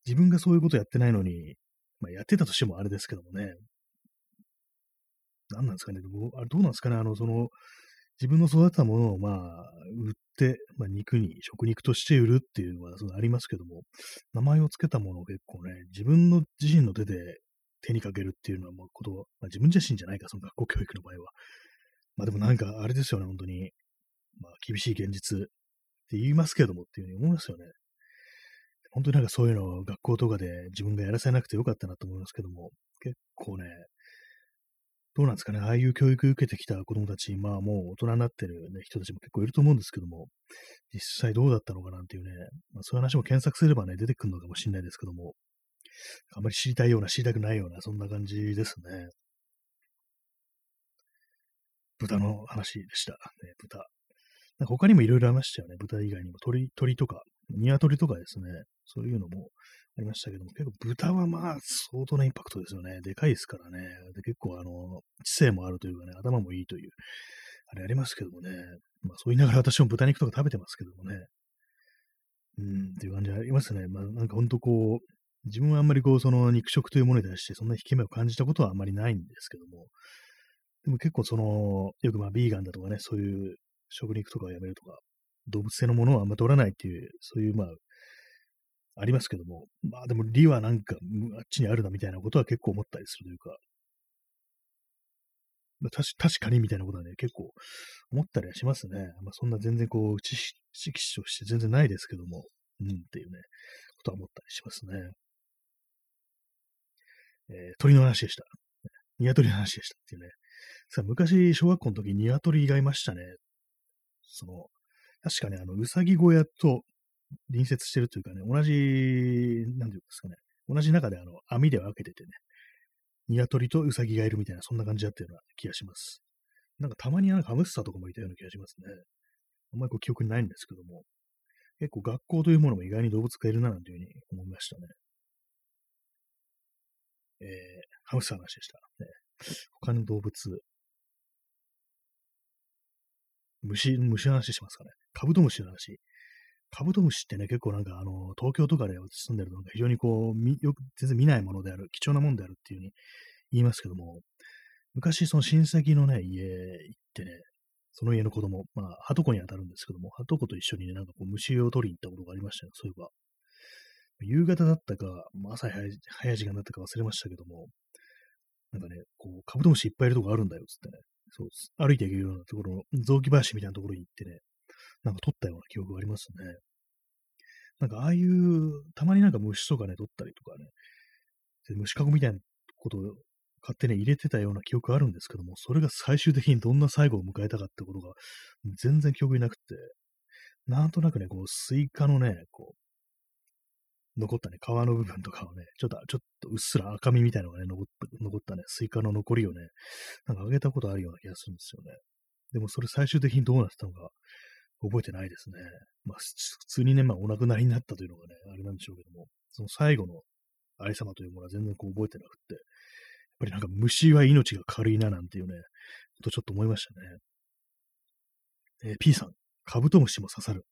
自分がそういうことやってないのに、まあ、やってたとしてもあれですけどもね。何なんですかね。あれどうなんですかね。あの、その、自分の育てたものを、まあ、売って、まあ、肉に、食肉として売るっていうのはそのありますけども、名前を付けたものを結構ね、自分の自身の手で手にかけるっていうのは、まあ、ことまあ、自分自身じゃないか、その学校教育の場合は。まあでもなんか、あれですよね、本当に。まあ、厳しい現実って言いますけどもっていうふうに思いますよね。本当になんかそういうのを学校とかで自分がやらせなくてよかったなと思いますけども、結構ね、どうなんですかね、ああいう教育受けてきた子供たち、まあもう大人になってる、ね、人たちも結構いると思うんですけども、実際どうだったのかなんていうね、まあ、そういう話も検索すればね、出てくるのかもしれないですけども、あんまり知りたいような、知りたくないような、そんな感じですね。豚の話でした。ね、豚。他にもいろいろありましたよね。豚以外にも鳥、鳥とか、鶏とかですね。そういうのもありましたけども、結構豚はまあ相当なインパクトですよね。でかいですからね。で結構あの、知性もあるというかね、頭もいいという、あれありますけどもね。まあそう言いながら私も豚肉とか食べてますけどもね。うん、っていう感じありますね。まあなんかほんとこう、自分はあんまりこう、その肉食というものに対してそんな引き目を感じたことはあんまりないんですけども、でも結構その、よくまあビーガンだとかね、そういう食肉とかをやめるとか、動物性のものはあんま取らないっていう、そういうまあありますけども、まあでも理はなんかあっちにあるなみたいなことは結構思ったりするというか、まあ、確確かにみたいなことはね、結構思ったりはしますね。まあ、そんな全然こう、知識として全然ないですけども、うんっていうね、ことは思ったりしますね。えー、鳥の話でした。鶏の話でしたっていうね。さあ昔、小学校の時、鶏がいましたね。その、確かね、あの、うさぎ小屋と隣接してるというかね、同じ、なんていうんですかね、同じ中であの、網で分けててね、鶏とウサギがいるみたいな、そんな感じだったような気がします。なんかたまになんかハムスターとかもいたような気がしますね。あんまりこう記憶にないんですけども、結構学校というものも意外に動物がいるななんていうふうに思いましたね。えー、ハムスターの話でした。ね、他の動物、虫、虫の話しますかね。カブトムシの話。カブトムシってね、結構なんかあの、東京とかで住んでるのが非常にこう、よく全然見ないものである、貴重なものであるっていうふうに言いますけども、昔その親戚のね、家行ってね、その家の子供、まあ、ハトコに当たるんですけども、ハトコと一緒にね、なんかこう虫を取りに行ったことがありましたよ、そういえば。夕方だったか、まあ、朝早い時間だったか忘れましたけども、なんかね、こう、カブトムシいっぱいいるとこあるんだよ、つってね。そう歩いていけるようなところの、雑木林みたいなところに行ってね、なんか撮ったような記憶がありますね。なんかああいう、たまになんか虫とかね、撮ったりとかね、虫かごみたいなことを勝手に入れてたような記憶あるんですけども、それが最終的にどんな最後を迎えたかってことが全然記憶になくて、なんとなくね、こう、スイカのね、こう、残ったね、皮の部分とかをね、ちょっと、ちょっとうっすら赤みみたいなのがね、残残ったね、スイカの残りをね、なんかあげたことあるような気がするんですよね。でもそれ最終的にどうなってたのか覚えてないですね。まあ、普通にね、まあ、お亡くなりになったというのがね、あれなんでしょうけども、その最後のありさまというものは全然こう覚えてなくって、やっぱりなんか虫は命が軽いななんていうね、ことちょっと思いましたね。えー、P さん、カブトムシも刺さる。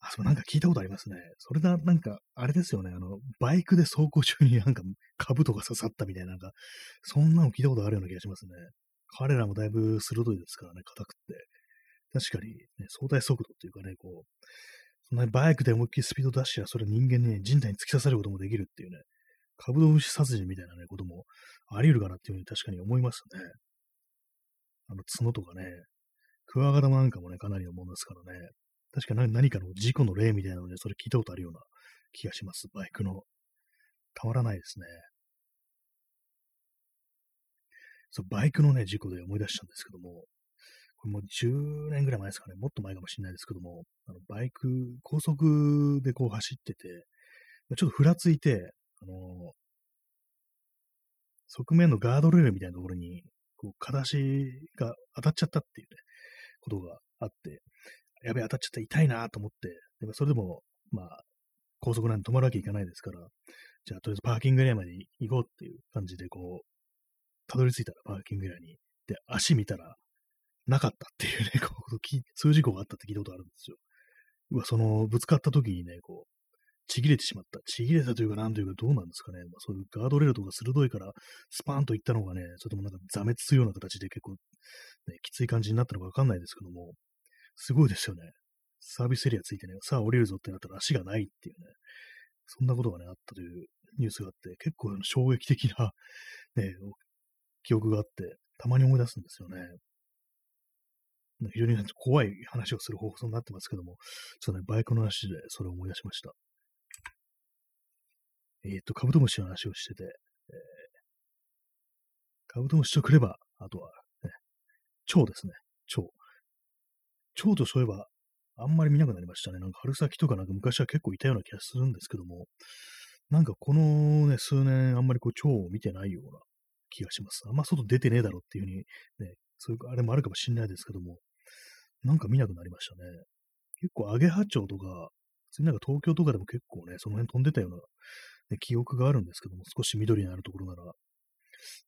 あ、そう、なんか聞いたことありますね。それだ、なんか、あれですよね。あの、バイクで走行中になんか、カブトが刺さったみたいな、なんか、そんなの聞いたことあるような気がしますね。彼らもだいぶ鋭いですからね、硬くって。確かに、ね、相対速度っていうかね、こう、そんなにバイクで思いっきりスピード出しちゃ、それ人間にね、人体に突き刺さることもできるっていうね、カブトムシ殺人みたいなね、こともあり得るかなっていうふうに確かに思いますね。あの、角とかね、クワガタなんかもね、かなりのものですからね、確か何かの事故の例みたいなので、それ聞いたことあるような気がします。バイクの。たまらないですね。そう、バイクのね、事故で思い出したんですけども、これもう10年ぐらい前ですかね、もっと前かもしれないですけども、あのバイク、高速でこう走ってて、ちょっとふらついて、あの側面のガードレールみたいなところに、こう、片足が当たっちゃったっていうね、ことがあって、やべえ、当たっちゃった痛いなと思って、でもそれでも、まあ、高速なんで止まるわけいかないですから、じゃあ、とりあえずパーキングエリアまで行こうっていう感じで、こう、たどり着いたら、パーキングエリアに。で、足見たら、なかったっていうね、こう、数事故があったって聞いたことあるんですよ。うわ、その、ぶつかった時にね、こう、ちぎれてしまった。ちぎれたというか、なんというか、どうなんですかね。まあ、そういうガードレールとか鋭いから、スパーンといったのがね、それともなんか座滅するような形で結構、ね、きつい感じになったのかわかんないですけども、すごいですよね。サービスエリアついてね、さあ降りるぞってなったら足がないっていうね、そんなことがね、あったというニュースがあって、結構衝撃的な、[LAUGHS] ね、記憶があって、たまに思い出すんですよね。非常に怖い話をする放送になってますけども、ちょっとね、バイクの話でそれを思い出しました。えー、っと、カブトムシの話をしてて、えー、カブトムシとくれば、あとは、ね、蝶ですね。蝶。蝶とそういえば、あんまり見なくなりましたね。なんか春先とかなんか昔は結構いたような気がするんですけども、なんかこのね、数年あんまりこう蝶を見てないような気がします。あんま外出てねえだろっていうふうにね、そういうあれもあるかもしれないですけども、なんか見なくなりましたね。結構、アゲハチョウとか、普通なんか東京とかでも結構ね、その辺飛んでたような、ね、記憶があるんですけども、少し緑になるところなら、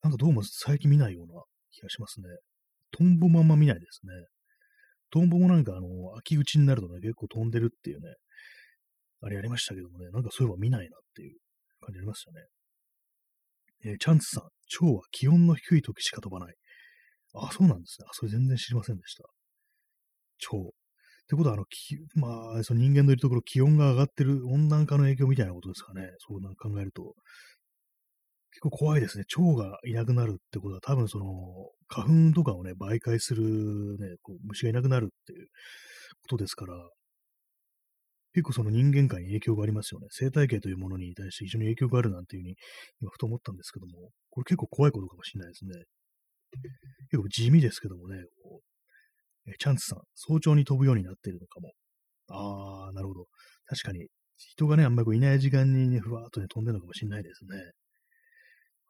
なんかどうも最近見ないような気がしますね。トンボもあんま見ないですね。トンボもなんかあの、秋口になるとね、結構飛んでるっていうね、あれやりましたけどもね、なんかそういえば見ないなっていう感じありましたね。えー、チャンツさん、蝶は気温の低い時しか飛ばない。あ、そうなんですね。あ、それ全然知りませんでした。蝶。ってことは、あの、まあ、その人間のいるところ、気温が上がってる温暖化の影響みたいなことですかね。そうなん考えると。結構怖いですね。蝶がいなくなるってことは、多分その、花粉とかをね、媒介するね、こう虫がいなくなるっていうことですから、結構その人間界に影響がありますよね。生態系というものに対して非常に影響があるなんていうふうに、今ふと思ったんですけども、これ結構怖いことかもしれないですね。結構地味ですけどもね、こうえチャンツさん、早朝に飛ぶようになっているのかも。あー、なるほど。確かに、人がね、あんまりいない時間にね、ふわーっとね、飛んでるのかもしれないですね。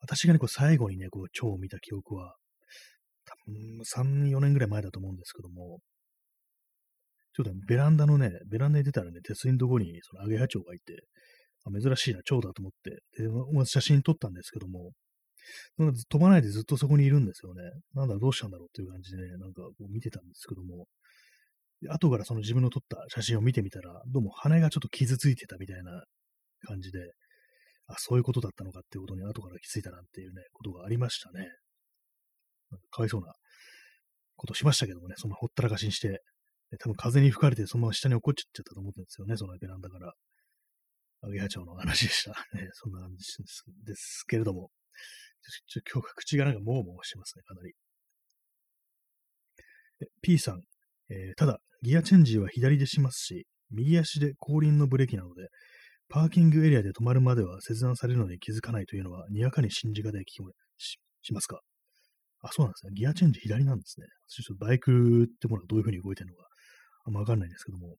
私がね、こう最後にね、こう、蝶を見た記憶は、多分3、4年ぐらい前だと思うんですけども、ちょっとねベランダのね、ベランダに出たらね、手すりのところにそのアゲハチョウがいて、あ珍しいな、蝶だと思って、で、ま写真撮ったんですけども、飛ばないでずっとそこにいるんですよね。なんだ、どうしたんだろうっていう感じで、ね、なんかこう見てたんですけども、後からその自分の撮った写真を見てみたら、どうも羽がちょっと傷ついてたみたいな感じで、あ、そういうことだったのかっていうことに後から気づいたなんていうね、ことがありましたね。かわいそうなことしましたけどもね、そのほったらかしにして、多分風に吹かれてそのまま下に落っこっちゃったと思うんですよね、そのベランダから。アゲハチョウの話でした。[LAUGHS] そんな感じですですけれども、ちょっと今日口がなんかもうもうしてますね、かなり。P さん、えー、ただ、ギアチェンジは左でしますし、右足で後輪のブレーキなので、パーキングエリアで止まるまでは切断されるのに気づかないというのは、にわかに信じがたい気もしますか？あ、そうなんですね。ギアチェンジ左なんですね。ちょっとバイクってものはどういう風に動いてるのか、あんまわかんないんですけども。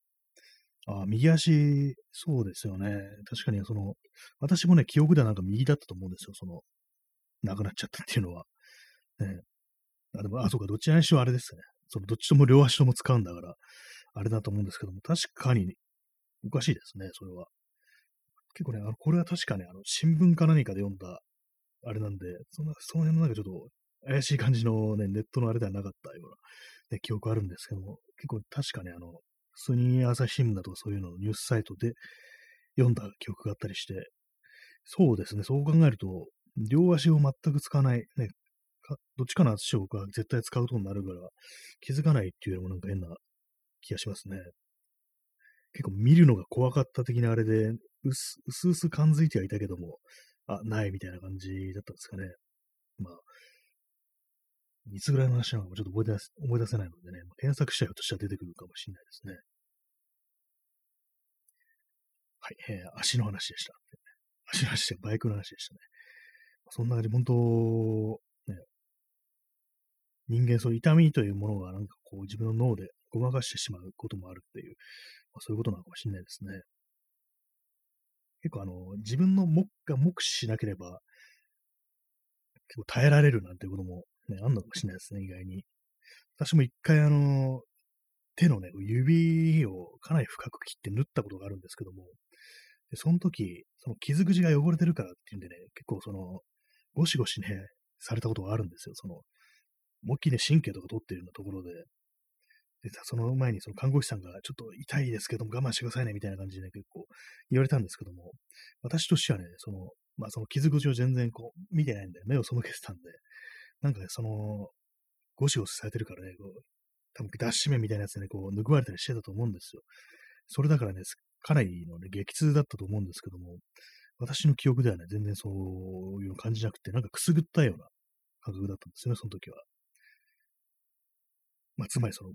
あ、右足、そうですよね。確かに、その、私もね、記憶ではなんか右だったと思うんですよ。その、亡くなっちゃったっていうのは。ね。あ、でも、あ、そうか、どちらにしろあれですね。その、どっちとも両足とも使うんだから、あれだと思うんですけども、確かに、おかしいですね、それは。結構ね、あのこれは確かね、あの、新聞か何かで読んだ、あれなんで、そのその辺のなんかちょっと怪しい感じのね、ネットのあれではなかったような、ね、記憶あるんですけども、結構確かね、あの、普通に朝日新聞だとかそういうののニュースサイトで読んだ記憶があったりして、そうですね、そう考えると、両足を全く使わない、ね、どっちかの足を僕は絶対使うことになるから、気づかないっていうのもなんか変な気がしますね。結構見るのが怖かった的なあれで、うす、うす感づいてはいたけども、あ、ないみたいな感じだったんですかね。まあ、いつぐらいの話なのかもちょっと覚え出思い出せないのでね、まあ、検索したらとしては出てくるかもしれないですね。はい、えー、足の話でした。足の話でバイクの話でしたね。そんな感じ、本当、ね、人間、そう痛みというものがなんかこう自分の脳でごまかしてしまうこともあるっていう、そういうことなのかもしれないですね。結構あの、自分の目が目視しなければ、結構耐えられるなんていうこともね、あんのかもしれないですね、意外に。私も一回あの、手のね、指をかなり深く切って縫ったことがあるんですけども、でその時、その傷口が汚れてるからっていうんでね、結構その、ゴシゴシね、されたことがあるんですよ。その、思いっきりね、神経とか取ってるようなところで。で、その前にその看護師さんが、ちょっと痛いですけども我慢してくださいね、みたいな感じでね、結構言われたんですけども、私としてはね、その、まあその傷口を全然こう、見てないんで、目を背けてたんで、なんかね、その、ゴシゴシされてるからね、こう、多分脱脂面みたいなやつでね、こう、拭われたりしてたと思うんですよ。それだからね、かなりのね、激痛だったと思うんですけども、私の記憶ではね、全然そういうの感じなくて、なんかくすぐったような感覚だったんですよね、その時は。まあ、つまりその、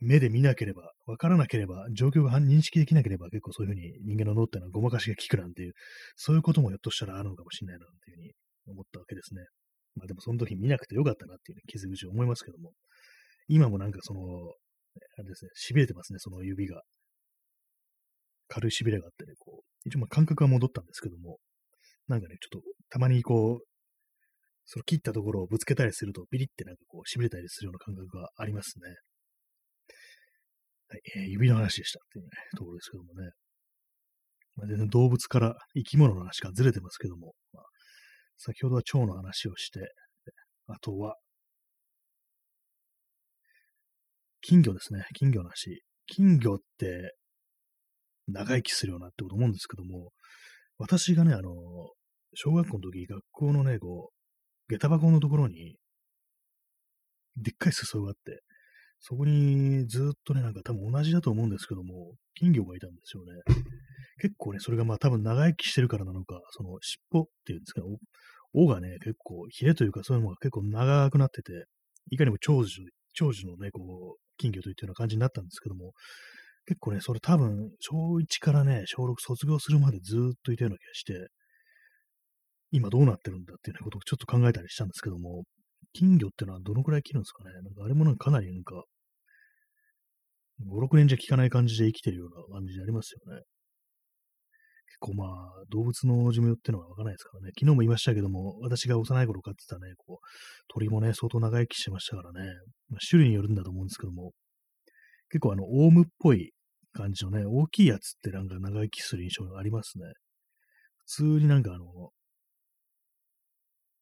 目で見なければ、わからなければ、状況が認識できなければ、結構そういうふうに人間の脳っていうのはごまかしが効くなんていう、そういうこともひょっとしたらあるのかもしれないなっていうふうに思ったわけですね。まあでもその時見なくてよかったなっていう、ね、傷口を思いますけども、今もなんかその、あれですね、痺れてますね、その指が。軽い痺れがあってね、こう、一応まあ感覚は戻ったんですけども、なんかね、ちょっとたまにこう、その切ったところをぶつけたりすると、ビリってなんかこう、痺れたりするような感覚がありますね。はい、えー、指の話でしたっていうね、ところですけどもね。まあ、全然動物から生き物の話がずれてますけども、まあ、先ほどは蝶の話をして、あとは、金魚ですね。金魚の話。金魚って長生きするようなってこと思うんですけども、私がね、あの、小学校の時、学校のね、こう、下駄箱のところに、でっかい裾があって、そこにずっとね、なんか多分同じだと思うんですけども、金魚がいたんですよね。結構ね、それがまあ多分長生きしてるからなのか、その尻尾っていうんですか、尾がね、結構、ヒレというかそういうのが結構長くなってて、いかにも長寿、長寿のね、こう、金魚といったような感じになったんですけども、結構ね、それ多分、小1からね、小6卒業するまでずっといたような気がして、今どうなってるんだっていうようなことをちょっと考えたりしたんですけども、金魚っていうのはどのくらい生きるんですかね？なんかあれもなんかかなりなんか、5、6年じゃ効かない感じで生きてるような感じでありますよね。結構まあ、動物の寿命ってのはわからないですからね。昨日も言いましたけども、私が幼い頃飼ってたね、こう、鳥もね、相当長生きしてましたからね。まあ、種類によるんだと思うんですけども、結構あの、オウムっぽい感じのね、大きいやつってなんか長生きする印象がありますね。普通になんかあの、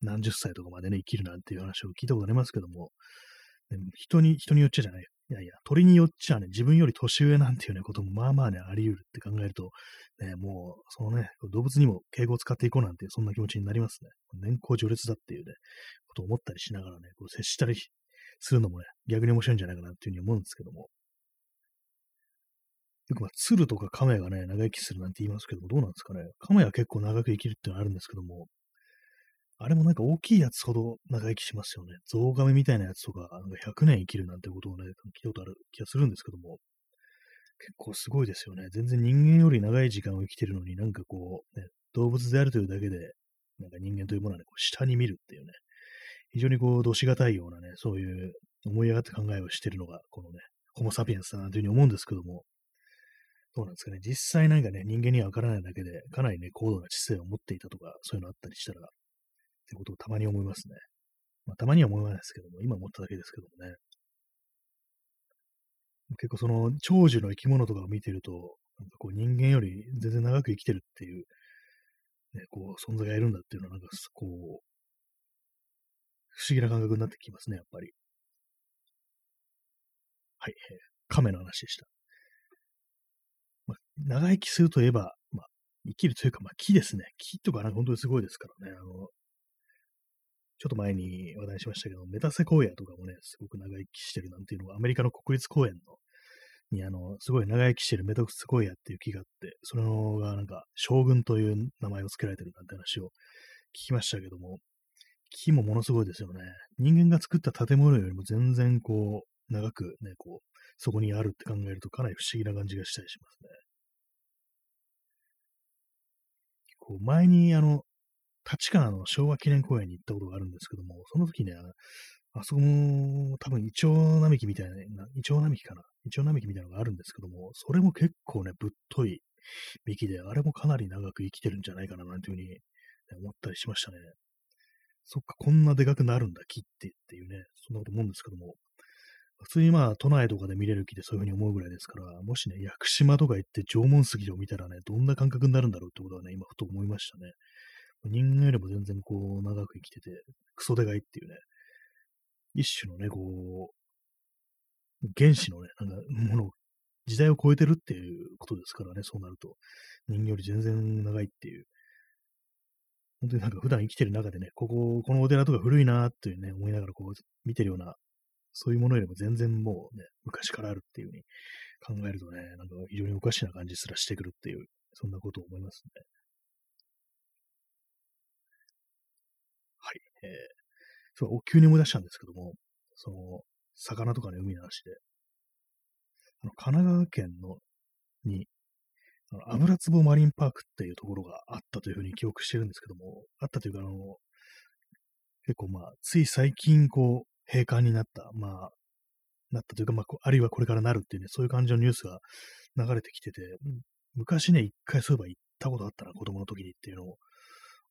何十歳とかまでね、生きるなんていう話を聞いたことありますけども、人に、人によっちゃじゃない。いやいや、鳥によっちゃね、自分より年上なんていうね、こともまあまあね、あり得るって考えると、ね、もう、そのね、動物にも敬語を使っていこうなんて、そんな気持ちになりますね。年功序列だっていうね、ことを思ったりしながらね、こう接したりするのもね、逆に面白いんじゃないかなっていうふうに思うんですけども。よくまあ、鶴とか亀がね、長生きするなんて言いますけども、どうなんですかね。亀は結構長く生きるってのはあるんですけども、あれもなんか大きいやつほど長生きしますよね。ゾウガメみたいなやつとか、なんか100年生きるなんてことをね、聞いたことある気がするんですけども、結構すごいですよね。全然人間より長い時間を生きてるのになんかこう、ね、動物であるというだけで、なんか人間というものはね、こう下に見るっていうね、非常にこう、どしがたいようなね、そういう思い上がった考えをしてるのが、このね、ホモ・サピエンスだなというふうに思うんですけども、どうなんですかね。実際なんかね、人間にはわからないだけで、かなりね、高度な知性を持っていたとか、そういうのあったりしたら、ってことをたまに思いますね。まあ、たまには思わないですけども、今思っただけですけどもね。結構その長寿の生き物とかを見てると、なんかこう人間より全然長く生きてるっていう、ね、こう存在がいるんだっていうのはなんかこう、不思議な感覚になってきますね、やっぱり。はい、えー、亀の話でした。まあ、長生きするといえば、まあ、生きるというか、まあ、木ですね。木とかなんか本当にすごいですからね。あの、ちょっと前に話題しましたけど、メタセコイアとかもね、すごく長生きしてるなんていうのが、アメリカの国立公園のに、あの、すごい長生きしてるメタセコイアっていう木があって、それのがなんか、将軍という名前を付けられてるなんて話を聞きましたけども、木もものすごいですよね。人間が作った建物よりも全然こう、長くね、こう、そこにあるって考えるとかなり不思議な感じがしたりしますね。こう前にあの、立川の昭和記念公園に行ったことがあるんですけども、その時ね、あそこも多分イチョウ並木みたいな、イチョウ並木かな？イチョウ並木みたいなのがあるんですけども、それも結構ね、ぶっとい幹で、あれもかなり長く生きてるんじゃないかななんていうふうに思ったりしましたね。そっか、こんなでかくなるんだ、木ってっていうね、そんなこと思うんですけども、普通にまあ、都内とかで見れる木でそういうふうに思うぐらいですから、もしね、屋久島とか行って縄文杉を見たらね、どんな感覚になるんだろうってことはね、今ふと思いましたね。人間よりも全然こう、長く生きてて、クソでかいっていうね、一種のね、こう、原始のね、なんか、もの、時代を超えてるっていうことですからね、そうなると。人間より全然長いっていう。本当になんか普段生きてる中でね、ここ、このお寺とか古いなっていうね、思いながらこう、見てるような、そういうものよりも全然もうね、昔からあるっていうふうに考えるとね、なんか非常におかしな感じすらしてくるっていう、そんなことを思いますね。えー、そう、急に思い出したんですけども、その、魚とかね、海の話で、あの、神奈川県の、に、あの、油壺マリンパークっていうところがあったというふうに記憶してるんですけども、あったというか、あの、結構まあ、つい最近、こう、閉館になった、まあ、なったというか、まあ、あるいはこれからなるっていうね、そういう感じのニュースが流れてきてて、昔ね、一回そういえば行ったことあったな、子供の時にっていうのを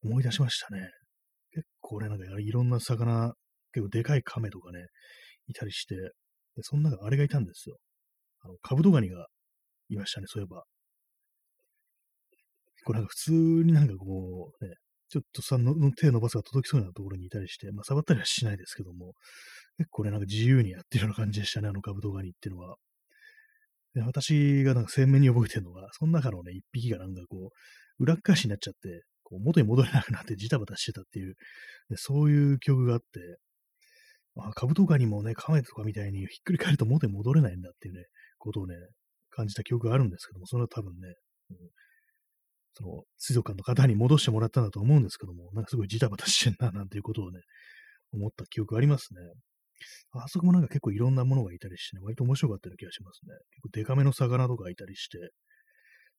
思い出しましたね。結構ね、なんかいろんな魚、結構でかい亀とかね、いたりして、で、その中あれがいたんですよ。あの、カブトガニがいましたね、そういえば。これなんか普通になんかこう、ね、ちょっとさ、の手伸ばすが届きそうなところにいたりして、まあ、触ったりはしないですけども、結構ね、なんか自由にやってるような感じでしたね、あのカブトガニっていうのは。で私がなんか鮮明に覚えてるのが、その中のね、一匹がなんかこう、裏っ返しになっちゃって、こう元に戻れなくなってジタバタしてたっていう、でそういう記憶があって、あ、カブトガニもね、カメとかみたいにひっくり返ると元に戻れないんだっていうね、ことをね、感じた記憶があるんですけども、それは多分ね、うん、その、水族館の方に戻してもらったんだと思うんですけども、なんかすごいジタバタしてんな、なんていうことをね、思った記憶ありますね。あそこもなんか結構いろんなものがいたりしてね、割と面白かったような気がしますね。結構デカめの魚とかいたりして、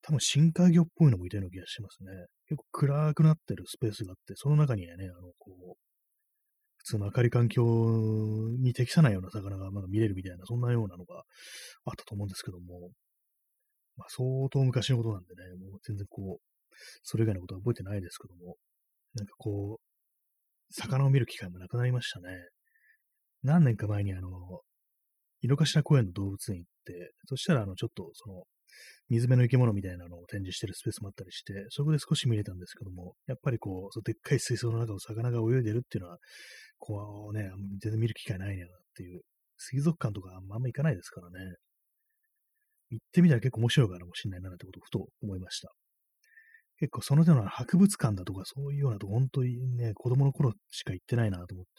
多分深海魚っぽいのもいたような気がしますね。結構暗くなってるスペースがあって、その中にはね、あの、こう、普通の明かり環境に適さないような魚がまだ見れるみたいな、そんなようなのがあったと思うんですけども、まあ、相当昔のことなんでね、もう全然こう、それ以外のことは覚えてないですけども、なんかこう、魚を見る機会もなくなりましたね。何年か前にあの、井の頭公園の動物園行って、そしたらあの、ちょっとその、水辺の生き物みたいなのを展示してるスペースもあったりして、そこで少し見れたんですけども、やっぱりこう、そでっかい水槽の中を魚が泳いでるっていうのは、こうね、全然見る機会ないなっていう、水族館とかあんま行かないですからね。行ってみたら結構面白いかもしれないなってことをふと思いました。結構その手の博物館だとかそういうようなと本当にね、子供の頃しか行ってないなと思って、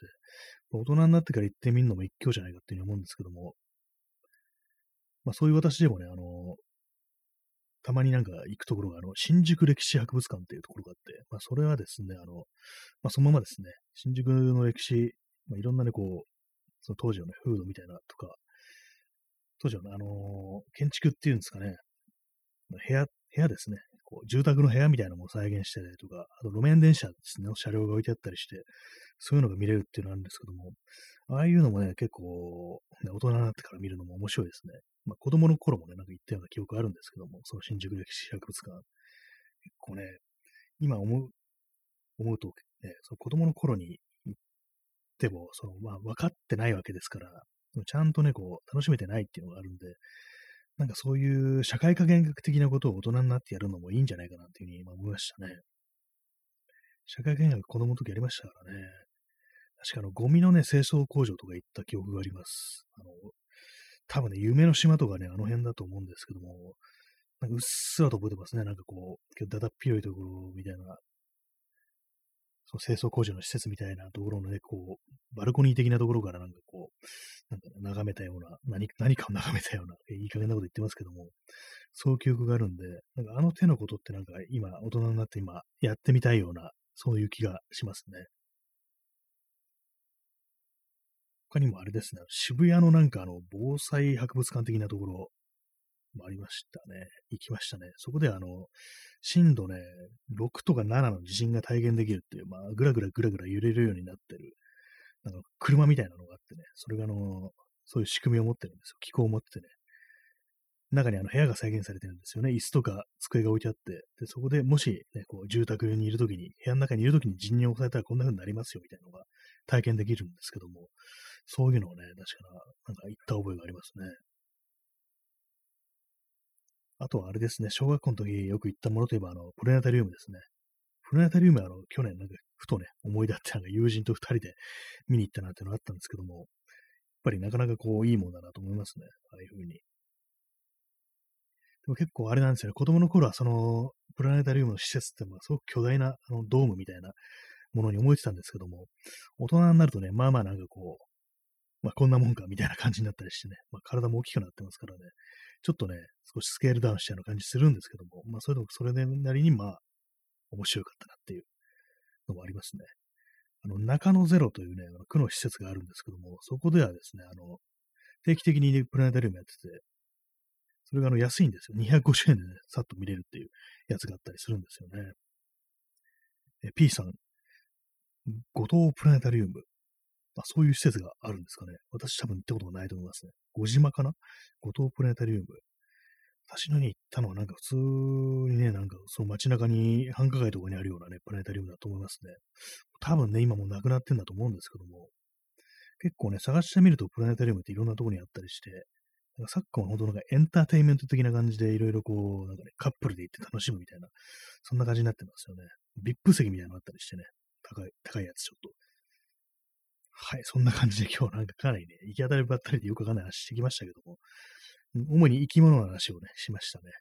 大人になってから行ってみるのも一興じゃないかっていうふうに思うんですけども、まあそういう私でもね、あの、たまになんか行くところが、あの、新宿歴史博物館っていうところがあって、まあそれはですね、あの、まあそのままですね、新宿の歴史、まあいろんなね、こう、その当時のね、風土みたいなとか、当時の、あのー、建築っていうんですかね、部屋、部屋ですね、こう住宅の部屋みたいなのも再現してたりとか、あと路面電車ですね、車両が置いてあったりして、そういうのが見れるっていうのがあるんですけども、ああいうのもね、結構、ね、大人になってから見るのも面白いですね。まあ、子供の頃もね、なんか行ったような記憶あるんですけども、その新宿歴史博物館。結構ね、今思う、思うと、ね、その子供の頃に行っても、その、まあ、分かってないわけですから、ちゃんとね、こう、楽しめてないっていうのがあるんで、なんかそういう社会科見学的なことを大人になってやるのもいいんじゃないかなっていうふうに今思いましたね。社会科見学子供の時やりましたからね。確かあの、ゴミのね、清掃工場とか行った記憶があります。あの、多分ね、夢の島とかね、あの辺だと思うんですけども、なんかうっすらと覚えてますね。なんかこう、だだっ広いところみたいなその清掃工場の施設みたいなところのね、こう、バルコニー的なところからなんかこう、なんか、ね、眺めたような、何何かを眺めたような、[LAUGHS] いい加減なこと言ってますけども、そういう記憶があるんで、なんかあの手のことってなんか今、大人になって今、やってみたいような、そういう気がしますね。他にもあれですね、渋谷のなんかあの、防災博物館的なところもありましたね。行きましたね。そこであの、震度ね、6とか7の地震が体験できるっていう、まあ、ぐらぐらぐらぐら揺れるようになってる、なんか車みたいなのがあってね、それがあの、そういう仕組みを持ってるんですよ。気候を持っててね。中にあの部屋が再現されてるんですよね。椅子とか机が置いてあって、で、そこでもし、ね、こう住宅にいるときに、部屋の中にいるときに人に押されたらこんな風になりますよみたいなのが体験できるんですけども、そういうのをね、確かなんか言った覚えがありますね。あとはあれですね、小学校の時よく行ったものといえば、あの、プレナタリウムですね。プレナタリウムは、あの、去年なんか、ふとね、思い出って、なんか友人と二人で見に行ったなっていうのがあったんですけども、やっぱりなかなかこう、いいものだなと思いますね。ああいう風に。でも結構あれなんですよね、子供の頃はその、プラネタリウムの施設って、まあ、すごく巨大なあのドームみたいなものに思えてたんですけども、大人になるとね、まあまあなんかこう、まあこんなもんかみたいな感じになったりしてね、まあ体も大きくなってますからね、ちょっとね、少しスケールダウンしたような感じするんですけども、まあ、それでもそれなりに、まあ、面白かったなっていうのもありますね。あの、中野ゼロというね、区の施設があるんですけども、そこではですね、あの、定期的に、ね、プラネタリウムやってて、それがあの安いんですよ。250円でね、さっと見れるっていうやつがあったりするんですよね。え P さん、五島プラネタリウム。あ、そういう施設があるんですかね。私多分行ったことがないと思いますね。小島かな？五島プラネタリウム。私のに行ったのはなんか普通にね、なんかその街中に繁華街とかにあるようなね、プラネタリウムだと思いますね。多分ね、今もうなくなってんだと思うんですけども、結構ね、探してみるとプラネタリウムっていろんなところにあったりして、なんか昨今は本当なんかエンターテインメント的な感じでいろいろこう、なんかね、カップルで行って楽しむみたいな、そんな感じになってますよね。VIP 席みたいなのあったりしてね、高い、高いやつちょっと。はい、そんな感じで今日なんかかなりね、行き当たりばったりでよくわかんない話してきましたけども、主に生き物の話をね、しましたね。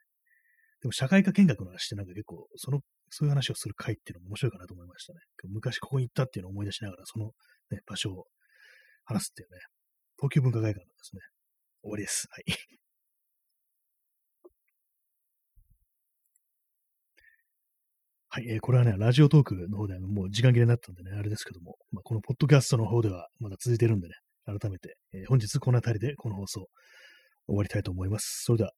でも社会科見学の話ってなんか結構、その、そういう話をする回っていうのも面白いかなと思いましたね。昔ここに行ったっていうのを思い出しながら、その、ね、場所を話すっていうね、東急文化会館のですね。終わりです。はい。はい、えーこれはね、ラジオトークの方でもう時間切れになったんでね、あれですけども、まあ、このポッドキャストの方ではまだ続いてるんでね、改めて、えー本日この辺りでこの放送終わりたいと思います。それでは、